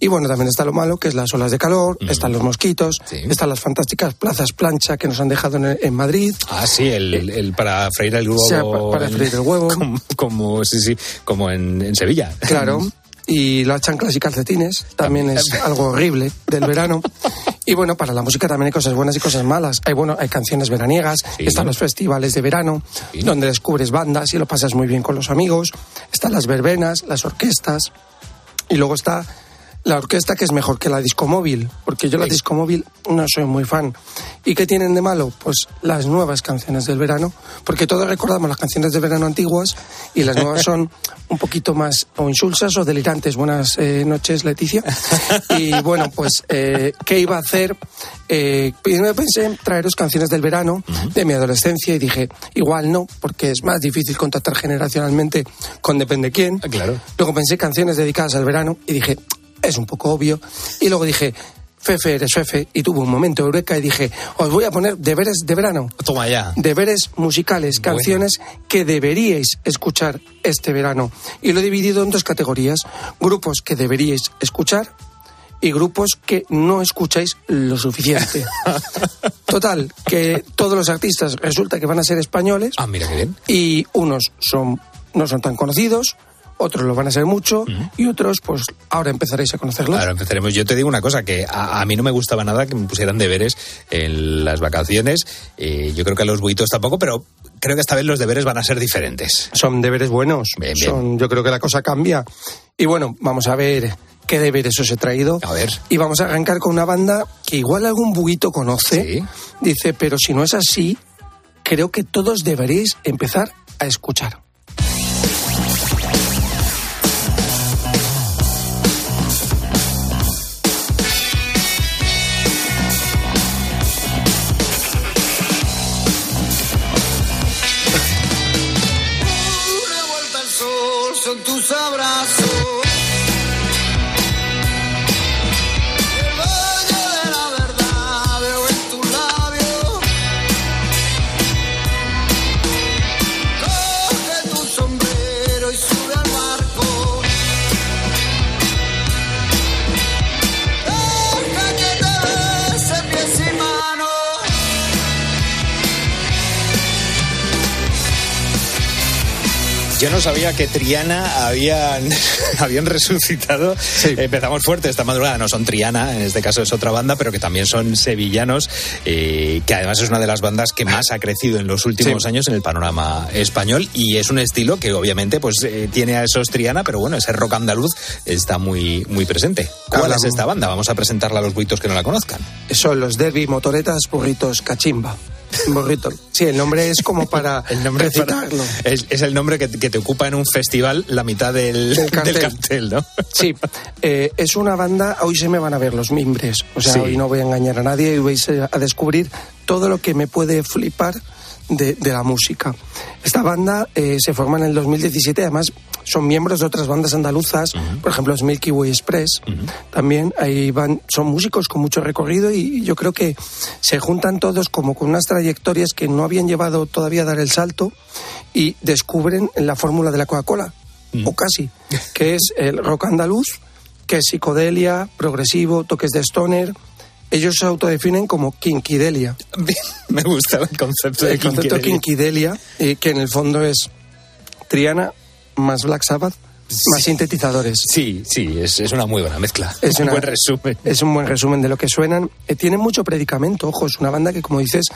Y bueno, también está lo malo, que es las olas de calor, están los mosquitos, están las fantásticas plazas plancha que nos han dejado en, en Madrid. Ah, sí, el, el para freír el huevo. O sea, pa- para freír el huevo. (laughs) Como, como- sí, sí, como en, en Sevilla. Claro. (laughs) Y las chanclas y calcetines también es algo horrible del verano. Y bueno, para la música también hay cosas buenas y cosas malas. Hay bueno, hay canciones veraniegas, están los festivales de verano, donde descubres bandas y lo pasas muy bien con los amigos. Están las verbenas, las orquestas. Y luego está la orquesta que es mejor que la disco móvil, porque yo la disco móvil no soy muy fan. ¿Y qué tienen de malo? Pues las nuevas canciones del verano, porque todos recordamos las canciones de verano antiguas y las nuevas son (laughs) un poquito más o insulsas o delirantes. Buenas eh, noches, Leticia. Y bueno, pues, eh, ¿qué iba a hacer? Eh, primero pensé en traeros canciones del verano de mi adolescencia y dije, igual no, porque es más difícil contactar generacionalmente con depende quién. Claro. Luego pensé canciones dedicadas al verano y dije, es un poco obvio. Y luego dije, Fefe, eres Fefe. Y tuve un momento de eureka y dije, os voy a poner deberes de verano. Toma ya. Deberes musicales, Bueno. canciones que deberíais escuchar este verano. Y lo he dividido en dos categorías. Grupos que deberíais escuchar y grupos que no escucháis lo suficiente. (laughs) Total, que todos los artistas resulta que van a ser españoles Ah, mira qué bien. y unos son no son tan conocidos, otros lo van a ser mucho y otros pues ahora empezaréis a conocerlos. Ahora empezaremos. Yo te digo una cosa, que a, a mí no me gustaba nada que me pusieran deberes en las vacaciones. Eh, yo creo que a los buitos tampoco, pero creo que esta vez los deberes van a ser diferentes. Son deberes buenos. Bien, bien. Son, yo creo que la cosa cambia. Y bueno, vamos a ver qué deberes os he traído. A ver. Y vamos a arrancar con una banda que igual algún buguito conoce. Dice, pero si no es así, creo que todos deberéis empezar a escuchar. Yo no sabía que Triana habían, (laughs) habían resucitado. Empezamos fuerte esta madrugada. No son Triana, en este caso es otra banda, pero que también son sevillanos, eh, que además es una de las bandas que más ha crecido en los últimos años en el panorama español. Y es un estilo que obviamente pues eh, tiene a esos Triana, pero bueno, ese rock andaluz está muy, muy presente. ¿Cuál Hablamos. es esta banda? Vamos a presentarla a los buitos que no la conozcan. Son los Derby Motoretas Burritos Cachimba. (laughs) Burrito. Sí, el nombre es como para (laughs) El nombre para- recitarlo. es, es el nombre que, que te ocupa en un festival la mitad del, Del cartel. del cartel, ¿no? (laughs) Sí, eh, es una banda, hoy se me van a ver los mimbres, o sea, Sí. hoy no voy a engañar a nadie y vais a descubrir todo lo que me puede flipar de, de la música. Esta banda eh, se forma en el 2017, además son miembros de otras bandas andaluzas, por ejemplo es Milky Way Express, también ahí van, son músicos con mucho recorrido y yo creo que se juntan todos como con unas trayectorias que no habían llevado todavía a dar el salto y descubren la fórmula de la Coca-Cola, o casi, que es el rock andaluz, que es psicodelia, progresivo, toques de stoner. Ellos se autodefinen como kinkidelia. Me gusta el concepto de El concepto de kinkidelia. kinkidelia, eh, que en el fondo es Triana más Black Sabbath más sintetizadores. Sí, sí, es, es una muy buena mezcla. Es un buen resumen. Es un buen resumen de lo que suenan. Eh, tienen mucho predicamento, ojo, es una banda que, como dices,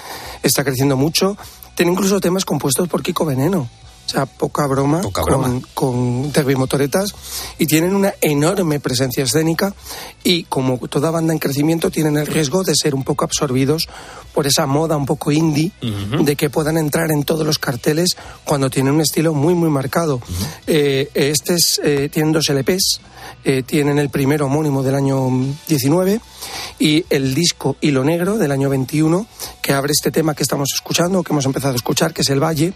está creciendo mucho. Tiene incluso temas compuestos por Kiko Veneno. O sea, poca broma, Poca con, broma. con Derby Motoretas. Y tienen una enorme presencia escénica. Y como toda banda en crecimiento, tienen el riesgo de ser un poco absorbidos por esa moda un poco indie, de que puedan entrar en todos los carteles cuando tienen un estilo muy, muy marcado. Eh, este es, eh, tienen dos LPs. eh, tienen el primero homónimo del año 19 y el disco Hilo Negro del año 21 que abre este tema que estamos escuchando, que hemos empezado a escuchar, que es El Valle.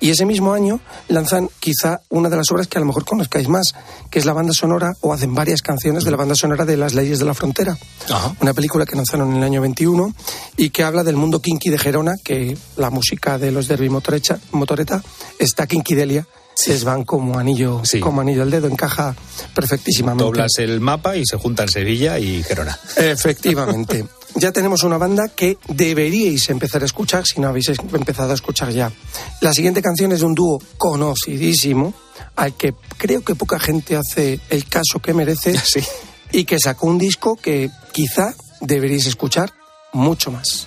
Y ese mismo año lanzan quizá una de las obras que a lo mejor conozcáis más, que es la banda sonora, o hacen varias canciones de la banda sonora de Las Leyes de la Frontera. Una película que lanzaron en el año 21 y que habla del mundo kinky de Gerona, que la música de los Derby Motorecha- Motoreta está kinkidelia. Les van como anillo, como anillo al dedo, encaja perfectísimamente. Doblas el mapa y se juntan Sevilla y Gerona. Efectivamente. Ya tenemos una banda que deberíais empezar a escuchar si no habéis empezado a escuchar ya. La siguiente canción es de un dúo conocidísimo, al que creo que poca gente hace el caso que merece, (laughs) y que sacó un disco que quizá deberíais escuchar mucho más.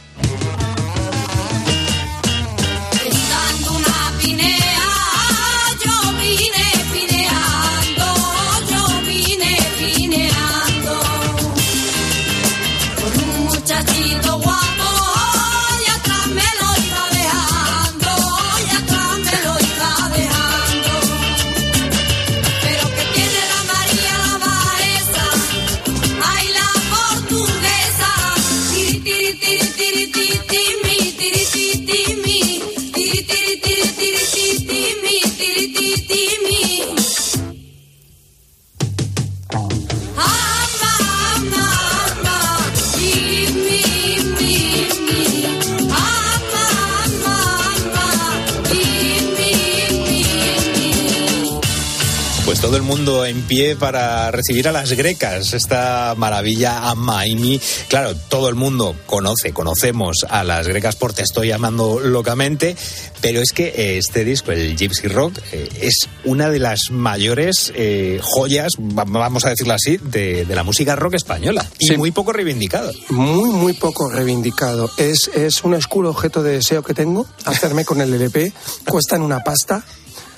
Todo el mundo en pie para recibir a las grecas, esta maravilla Amaimi. Claro, todo el mundo conoce, conocemos a las grecas por Te estoy amando locamente, pero es que eh, este disco, el Gypsy Rock, eh, es una de las mayores eh, joyas, va- vamos a decirlo así, de, de la música rock española. Y Sí. muy poco reivindicado. Muy, muy poco reivindicado. Es, es un oscuro objeto de deseo que tengo, hacerme con el LP. Cuestan una pasta.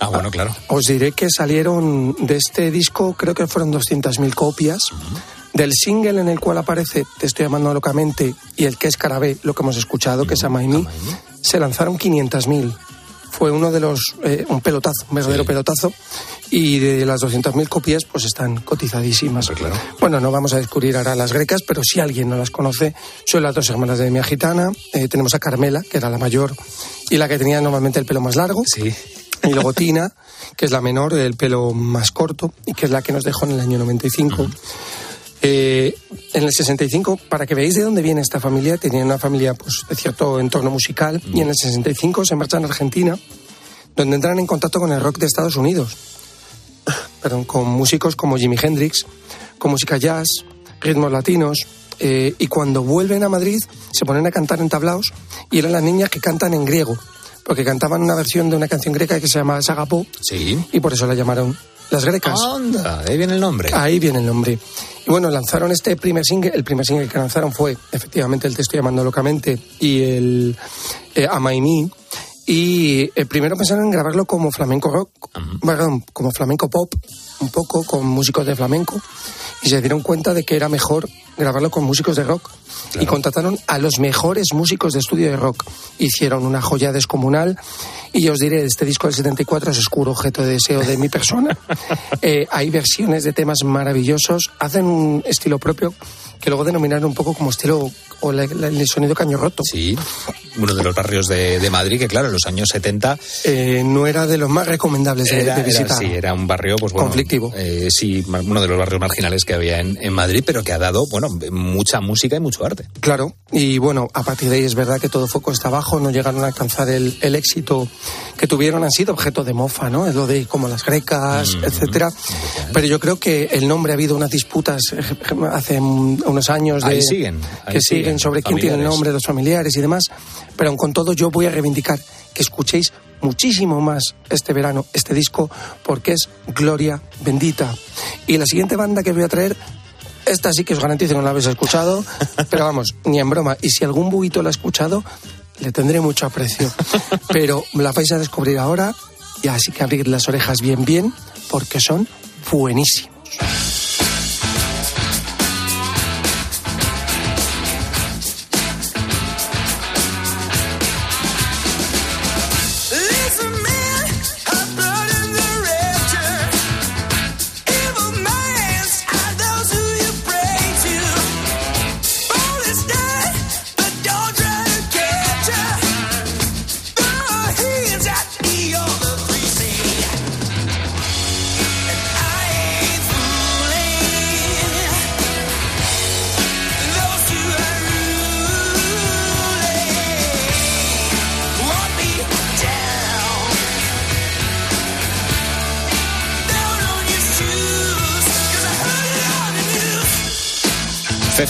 Ah, bueno, claro. Os diré que salieron de este disco, creo que fueron 200.000 copias. Del single en el cual aparece Te estoy amando locamente y el que es Carabé, lo que hemos escuchado, que es Amaimi, se lanzaron 500.000. Fue uno de los, eh, un pelotazo, un verdadero pelotazo. Y de las 200.000 copias, pues están cotizadísimas. Bueno, no vamos a descubrir ahora las grecas, pero si alguien no las conoce, son las dos hermanas de Mia Gitana. Eh, tenemos a Carmela, que era la mayor y la que tenía normalmente el pelo más largo. Sí. (laughs) Y luego Tina, que es la menor, el pelo más corto, y que es la que nos dejó en el año 95. Eh, en el 65, para que veáis de dónde viene esta familia, tenían una familia pues, de cierto entorno musical, y en el 65 se marchan a Argentina, donde entran en contacto con el rock de Estados Unidos. (coughs) Perdón, con músicos como Jimi Hendrix, con música jazz, ritmos latinos, eh, y cuando vuelven a Madrid se ponen a cantar en tablaos, y eran las niñas que cantan en griego, porque cantaban una versión de una canción greca que se llama Sagapó, Sí. y por eso la llamaron las grecas. Anda, ahí viene el nombre. Ahí viene el nombre. Y bueno, lanzaron este primer single. El primer single que lanzaron fue efectivamente el Te estoy llamando locamente y el eh, Amaimi. Y eh, primero pensaron en grabarlo como flamenco rock, perdón, como flamenco pop, un poco con músicos de flamenco. Y se dieron cuenta de que era mejor grabarlo con músicos de rock. Y contrataron a los mejores músicos de estudio de rock. Hicieron una joya descomunal. Y yo os diré, este disco del 74 es oscuro objeto de deseo de mi persona. (laughs) Eh, hay versiones de temas maravillosos. Hacen un estilo propio que luego denominaron un poco como estilo o la- la- el sonido caño roto. Sí, uno de los barrios de, de Madrid que, claro, en los años 70 Eh, no era de los más recomendables de, era, de era- visitar. sí, era un barrio, pues bueno, Conflictivo. eh, sí, uno de los barrios marginales que había en, en Madrid, pero que ha dado, bueno, mucha música y mucho arte. Claro, y bueno, a partir de ahí es verdad que todo fue cuesta abajo, no llegaron a alcanzar el, el éxito que tuvieron, han sido objeto de mofa, ¿no? Es lo de como las grecas, Mm, etcétera. Pero yo creo que el nombre ha habido unas disputas eh, hace mm, unos años de, siguen, que siguen, siguen sobre quién tiene el nombre, los familiares y demás. Pero aun con todo, yo voy a reivindicar que escuchéis muchísimo más este verano, este disco, porque es Gloria Bendita. Y la siguiente banda que voy a traer esta sí que os garantizo que no la habéis escuchado, (laughs) pero vamos, ni en broma. Y si algún buguito la ha escuchado, le tendré mucho aprecio. (laughs) Pero la vais a descubrir ahora y así que abrid las orejas bien, bien, porque son buenísimos.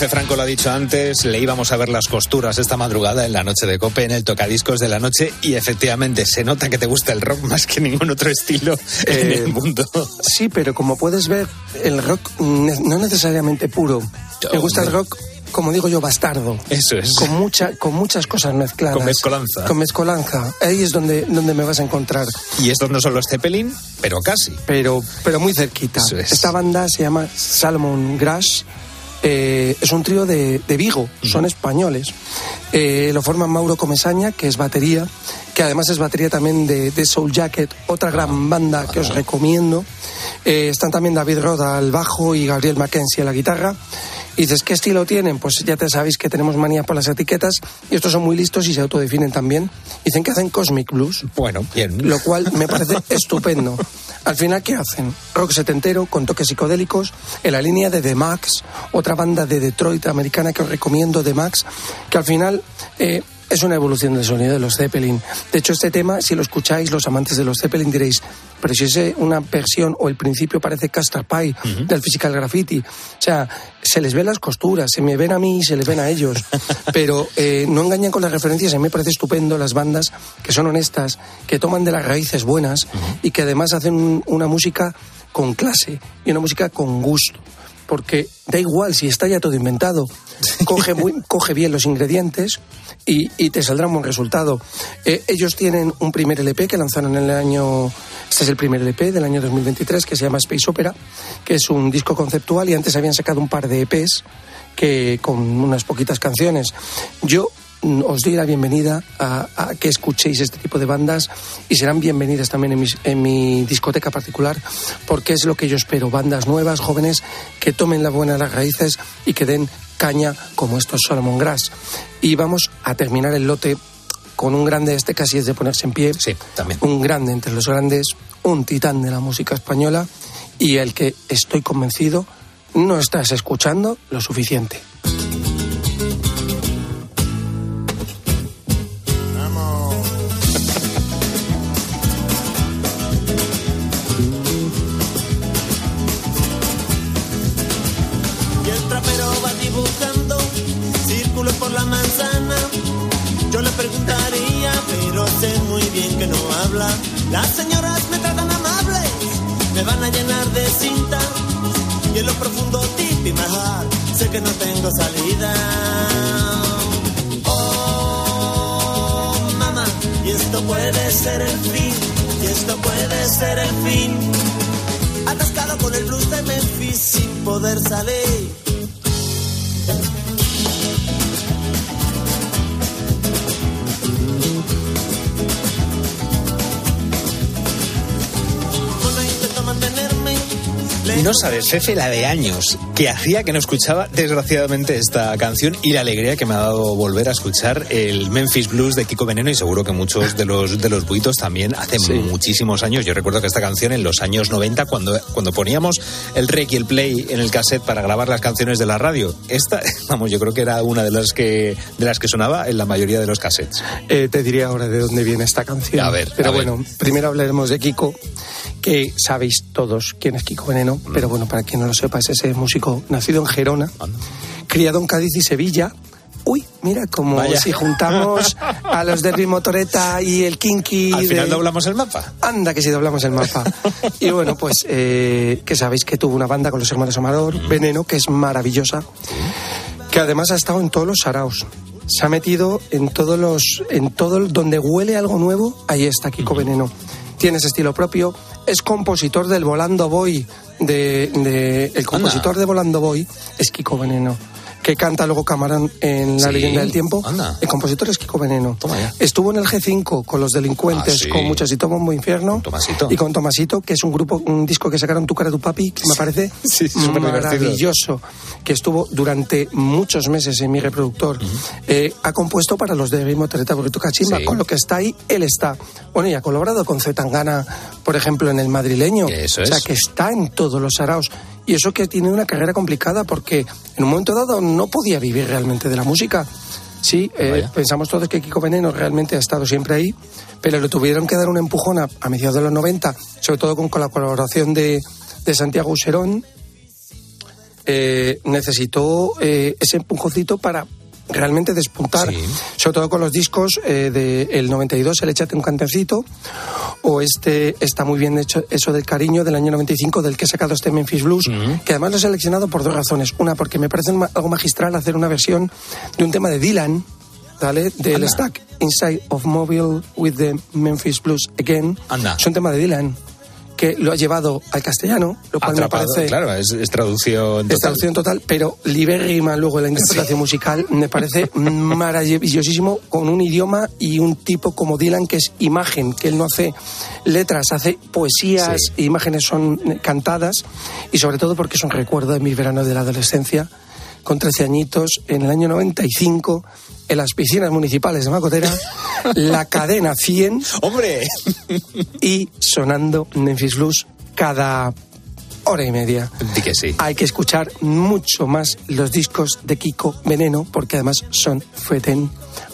Franco lo ha dicho antes, le íbamos a ver las costuras esta madrugada en la noche de Cope, en el tocadiscos de la noche, y efectivamente se nota que te gusta el rock más que ningún otro estilo en Eh, el mundo. Sí, pero como puedes ver, el rock no necesariamente puro. Me gusta el rock, como digo yo, bastardo. Eso es. Con, mucha, con muchas cosas mezcladas. Con mezcolanza. Con mezcolanza. Ahí es donde, donde me vas a encontrar. Y estos no son los Zeppelin, pero casi. pero, pero muy cerquita. Eso es. Esta banda se llama Salmon Grass. Eh, es un trío de, de Vigo, son españoles. Eh, lo forman Mauro Comesaña, que es batería, que además es batería también de, de Soul Jacket, otra gran banda que os recomiendo. Eh, están también David Roda al bajo y Gabriel Mackenzie a la guitarra. Y dices, ¿qué estilo tienen? Pues ya te sabéis que tenemos manía por las etiquetas y estos son muy listos y se autodefinen también. Dicen que hacen Cosmic Blues. Bueno, bien. Lo cual me parece (laughs) estupendo. Al final, ¿qué hacen? Rock setentero con toques psicodélicos en la línea de The Max, otra banda de Detroit americana que os recomiendo, The Max, que al final eh, es una evolución del sonido de los Zeppelin. De hecho, este tema, si lo escucháis, los amantes de los Zeppelin diréis, pero si es una versión o el principio parece Castor Pie del Physical Graffiti. O sea, se les ven las costuras, se me ven a mí y se les ven a ellos. (laughs) Pero eh, no engañan con las referencias, a mí me parece estupendo las bandas que son honestas, que toman de las raíces buenas y que además hacen un- una música con clase y una música con gusto. Porque da igual si está ya todo inventado, coge, muy- coge bien los ingredientes y, y te saldrá un buen resultado. Eh, ellos tienen un primer LP que lanzaron en el año, este es el primer LP del año 2023 que se llama Space Opera, que es un disco conceptual y antes habían sacado un par de EPs que con unas poquitas canciones. Yo os doy la bienvenida a, a que escuchéis este tipo de bandas y serán bienvenidas también en, mis- en mi discoteca particular porque es lo que yo espero, bandas nuevas, jóvenes que tomen la buena las raíces y que den caña como estos Solomon Grass. Y vamos a terminar el lote con un grande, este casi es de ponerse en pie, Sí, también. un grande entre los grandes, un titán de la música española y el que estoy convencido no estás escuchando lo suficiente. Y el trapero va dibujando círculos por la manzana. Yo le preguntaría, pero sé muy bien que no habla. Las señoras me tratan amables, me van a llenar de cinta. Y en lo profundo, tipi mahal, sé que no tengo salida. Oh, mamá, y esto puede ser el fin, y esto puede ser el fin. Atascado con el blues de Memphis sin poder salir. No sabes, Fefe, la de años que hacía que no escuchaba desgraciadamente esta canción y la alegría que me ha dado volver a escuchar el Memphis Blues de Kiko Veneno y seguro que muchos de los de los buitos también hace muchísimos años. Yo recuerdo que esta canción en los años 90 cuando cuando poníamos el rec y el play en el cassette para grabar las canciones de la radio, esta, (laughs) vamos, yo creo que era una de las que de las que sonaba en la mayoría de los cassettes. Eh, te diré ahora de dónde viene esta canción. A ver, Pero a ver. bueno, primero hablaremos de Kiko, que sabéis todos quién es Kiko Veneno, Mm. pero bueno, para quien no lo sepa, es ese músico nacido en Gerona, criado en Cádiz y Sevilla. Uy, mira, como Vaya. si juntamos a los Derby Motoreta y el Kinky. Al final de- doblamos el mapa. Anda, que si doblamos el mapa. Y bueno, pues eh, que sabéis que tuvo una banda con los hermanos Amador, Mm. Veneno, que es maravillosa, que además ha estado en todos los saraos. Se ha metido en todos los, en todo donde huele algo nuevo, ahí está Kiko Veneno. Tiene ese estilo propio, es compositor del Volando Boy, de, de- el compositor de Volando Boy es Kiko Veneno. Que canta luego Camarón en La Sí, leyenda del tiempo. anda. El compositor es Kiko Veneno. Toma ya. Estuvo en el G5 con los delincuentes, Ah, sí. con Muchachito Bombo Infierno. Tomasito. Y con Tomasito, que es un grupo, un disco que sacaron Tu cara, tu papi, que me parece (laughs) Sí, maravilloso. Que estuvo durante muchos meses en mi reproductor. Eh, ha compuesto para los de Ritmo Tereta Burrito Cachimba. Con lo que está ahí, él está. Bueno, y ha colaborado con Zetangana, por ejemplo, en el madrileño. Eso O sea, es. que está en todos los araos. Y eso que tiene una carrera complicada porque en un momento dado no podía vivir realmente de la música. Sí, eh, pensamos todos que Kiko Veneno realmente ha estado siempre ahí, pero le tuvieron que dar un empujón a, a mediados de los 90, sobre todo con, con la colaboración de, de Santiago Userón. Eh, necesitó eh, ese empujoncito para realmente despuntar, Sí. sobre todo con los discos eh, del 92, el Échate un cantecito, o este está muy bien hecho eso del cariño del año 95 del que he sacado este Memphis Blues que además lo he seleccionado por dos razones una porque me parece algo magistral hacer una versión de un tema de Dylan ¿vale? del Anda. Stack Inside of Mobile with the Memphis Blues Again Anda. es un tema de Dylan que lo ha llevado al castellano lo cual Atrapado, me parece claro, es, es traducción es traducción total, pero libérrima luego la interpretación (laughs) musical me parece maravillosísimo con un idioma y un tipo como Dylan que es imagen, que él no hace letras, hace poesías, Sí. e imágenes son cantadas y sobre todo porque es un recuerdo de mi verano de la adolescencia con 13 añitos en el año 95 en las piscinas municipales de Macotera, (laughs) la cadena 100 ¡Hombre! y sonando Memphis Blues cada hora y media Di que sí. hay que escuchar mucho más los discos de Kiko Veneno, porque además son fetén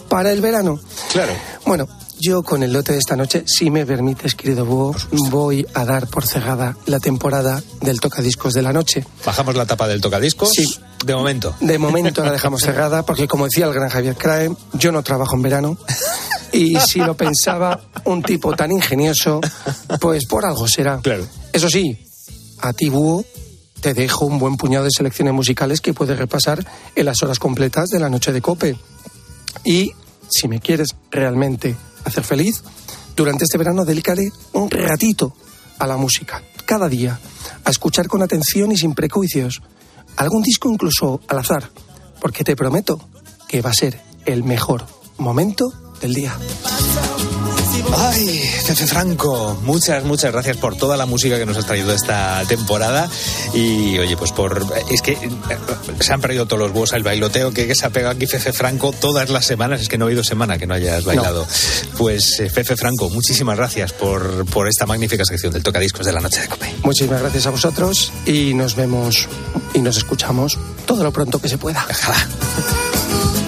para el verano. Claro. Bueno, yo con el lote de esta noche, si me permites, querido Búho, voy a dar por cerrada la temporada del Tocadiscos de la noche. Bajamos la tapa del tocadiscos. Sí. De momento. De momento la dejamos cerrada, porque como decía el gran Javier Crae, yo no trabajo en verano. Y si lo pensaba un tipo tan ingenioso, pues por algo será. Claro. Eso sí, a ti, Búho, te dejo un buen puñado de selecciones musicales que puedes repasar en las horas completas de la noche de Cope. Y si me quieres realmente hacer feliz, durante este verano dedícale un ratito a la música, cada día, a escuchar con atención y sin prejuicios, algún disco incluso al azar, porque te prometo que va a ser el mejor momento del día. Ay, Cefe Franco, muchas, muchas gracias por toda la música que nos has traído esta temporada. Y oye, pues por. Es que eh, se han perdido todos los huevos al bailoteo que, que se ha pegado aquí Fefe Franco todas las semanas. Es que no ha habido semana que no hayas bailado. Pues eh, Fefe Franco, muchísimas gracias por, por esta magnífica sección del Tocadiscos de la Noche de Cope. Muchísimas gracias a vosotros y nos vemos y nos escuchamos todo lo pronto que se pueda. Y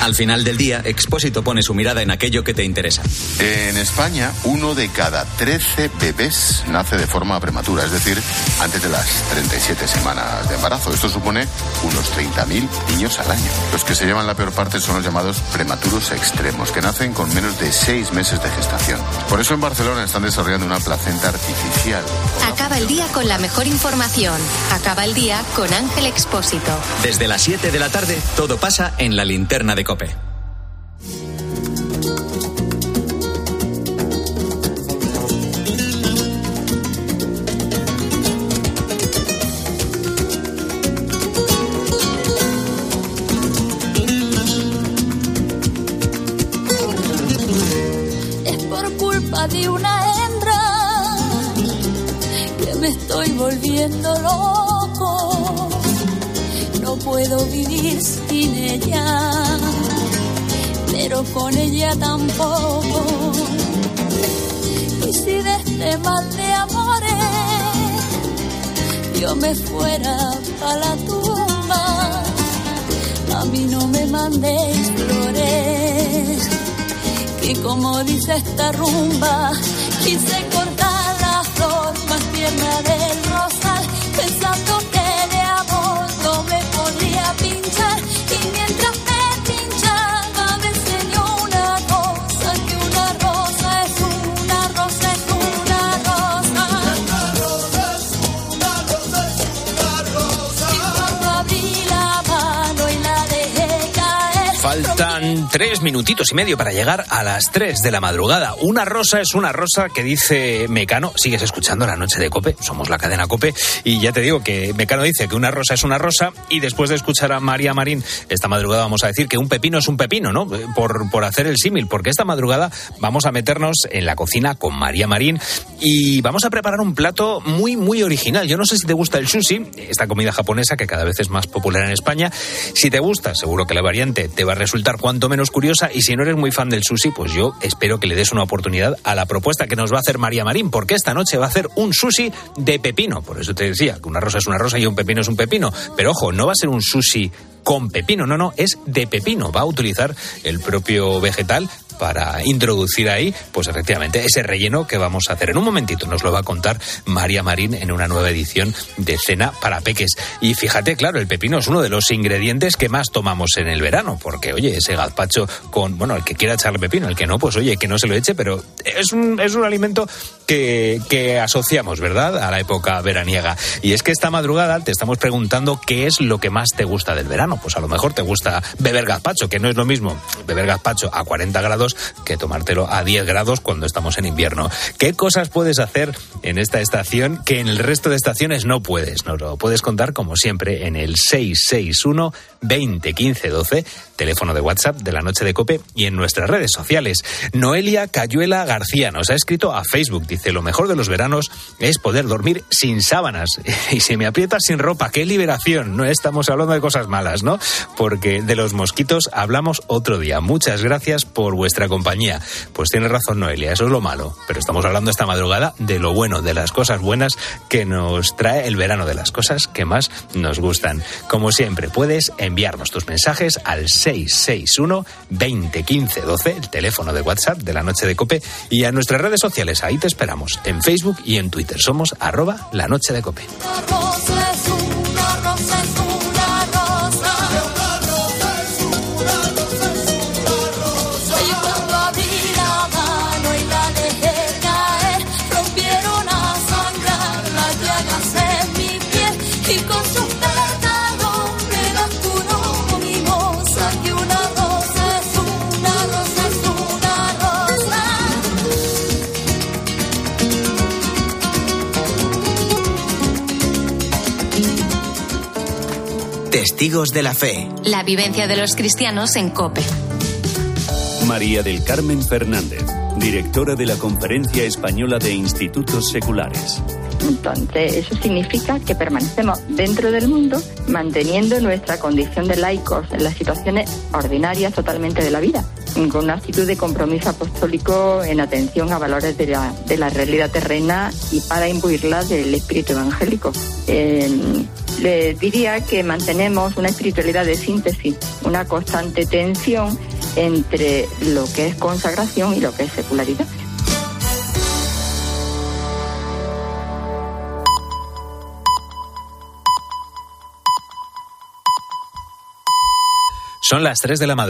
Al final del día, Expósito pone su mirada en aquello que te interesa. En España, uno de cada 13 bebés nace de forma prematura, es decir, antes de las 37 semanas de embarazo. Esto supone unos 30.000 niños al año. Los que se llevan la peor parte son los llamados prematuros extremos, que nacen con menos de 6 meses de gestación. Por eso en Barcelona están desarrollando una placenta artificial. Acaba el día con la mejor información. Acaba el día con Ángel Expósito. Desde las 7 de la tarde, todo pasa en la linterna de Cope. Tampoco. Y si de este mal de amores yo me fuera a la tumba, a mí no me mandéis flores y como dice esta rumba, quise cortar la flor más tierna del rosal, Tres minutitos y medio para llegar a las tres de la madrugada. Una rosa es una rosa que dice Mecano. Sigues escuchando la noche de Cope. Somos la cadena Cope. Y ya te digo que Mecano dice que una rosa es una rosa. Y después de escuchar a María Marín esta madrugada vamos a decir que un pepino es un pepino, ¿no? Por, por hacer el símil. Porque esta madrugada vamos a meternos en la cocina con María Marín y vamos a preparar un plato muy, muy original. Yo no sé si te gusta el sushi, esta comida japonesa que cada vez es más popular en España. Si te gusta, seguro que la variante te va a resultar cuanto menos curiosa y si no eres muy fan del sushi, pues yo espero que le des una oportunidad a la propuesta que nos va a hacer María Marín, porque esta noche va a hacer un sushi de pepino. Por eso te decía que una rosa es una rosa y un pepino es un pepino. Pero ojo, no va a ser un sushi con pepino, no, no, es de pepino. Va a utilizar el propio vegetal para introducir ahí, pues efectivamente, ese relleno que vamos a hacer. En un momentito nos lo va a contar María Marín en una nueva edición de Cena para Peques. Y fíjate, claro, el pepino es uno de los ingredientes que más tomamos en el verano, porque, oye, ese gazpacho con, bueno, el que quiera echarle pepino, el que no, pues oye, que no se lo eche, pero es un, es un alimento que, asociamos, ¿verdad?, a la época veraniega. Y es que esta madrugada te estamos preguntando qué es lo que más te gusta del verano. Pues a lo mejor te gusta beber gazpacho, que no es lo mismo beber gazpacho a 40 grados que tomártelo a 10 grados cuando estamos en invierno. ¿Qué cosas puedes hacer en esta estación que en el resto de estaciones no puedes? Nos lo puedes contar como siempre en el 661 20 15 12, teléfono de WhatsApp de la noche de Cope y en nuestras redes sociales. Noelia Cayuela García nos ha escrito a Facebook. Dice, lo mejor de los veranos es poder dormir sin sábanas (laughs) y si me aprietas sin ropa. ¡Qué liberación! No estamos hablando de cosas malas, ¿no? Porque de los mosquitos hablamos otro día. Muchas gracias por vuestra compañía. Pues tiene razón Noelia, eso es lo malo. Pero estamos hablando esta madrugada de lo bueno, de las cosas buenas que nos trae el verano, de las cosas que más nos gustan. Como siempre, puedes enviarnos tus mensajes al 661 20 15 12, el teléfono de WhatsApp de la noche de Cope, y a nuestras redes sociales. Ahí te esperamos, en Facebook y en Twitter. Somos arroba la noche de Cope. Testigos de la fe. La vivencia de los cristianos en cope. María del Carmen Fernández, directora de la Conferencia Española de Institutos Seculares. Entonces, eso significa que permanecemos dentro del mundo manteniendo nuestra condición de laicos en las situaciones ordinarias totalmente de la vida. Con una actitud de compromiso apostólico en atención a valores de la, de la realidad terrena y para imbuirla del espíritu evangélico. Eh, le diría que mantenemos una espiritualidad de síntesis, una constante tensión entre lo que es consagración y lo que es secularidad. Son las 3 de la madrugada.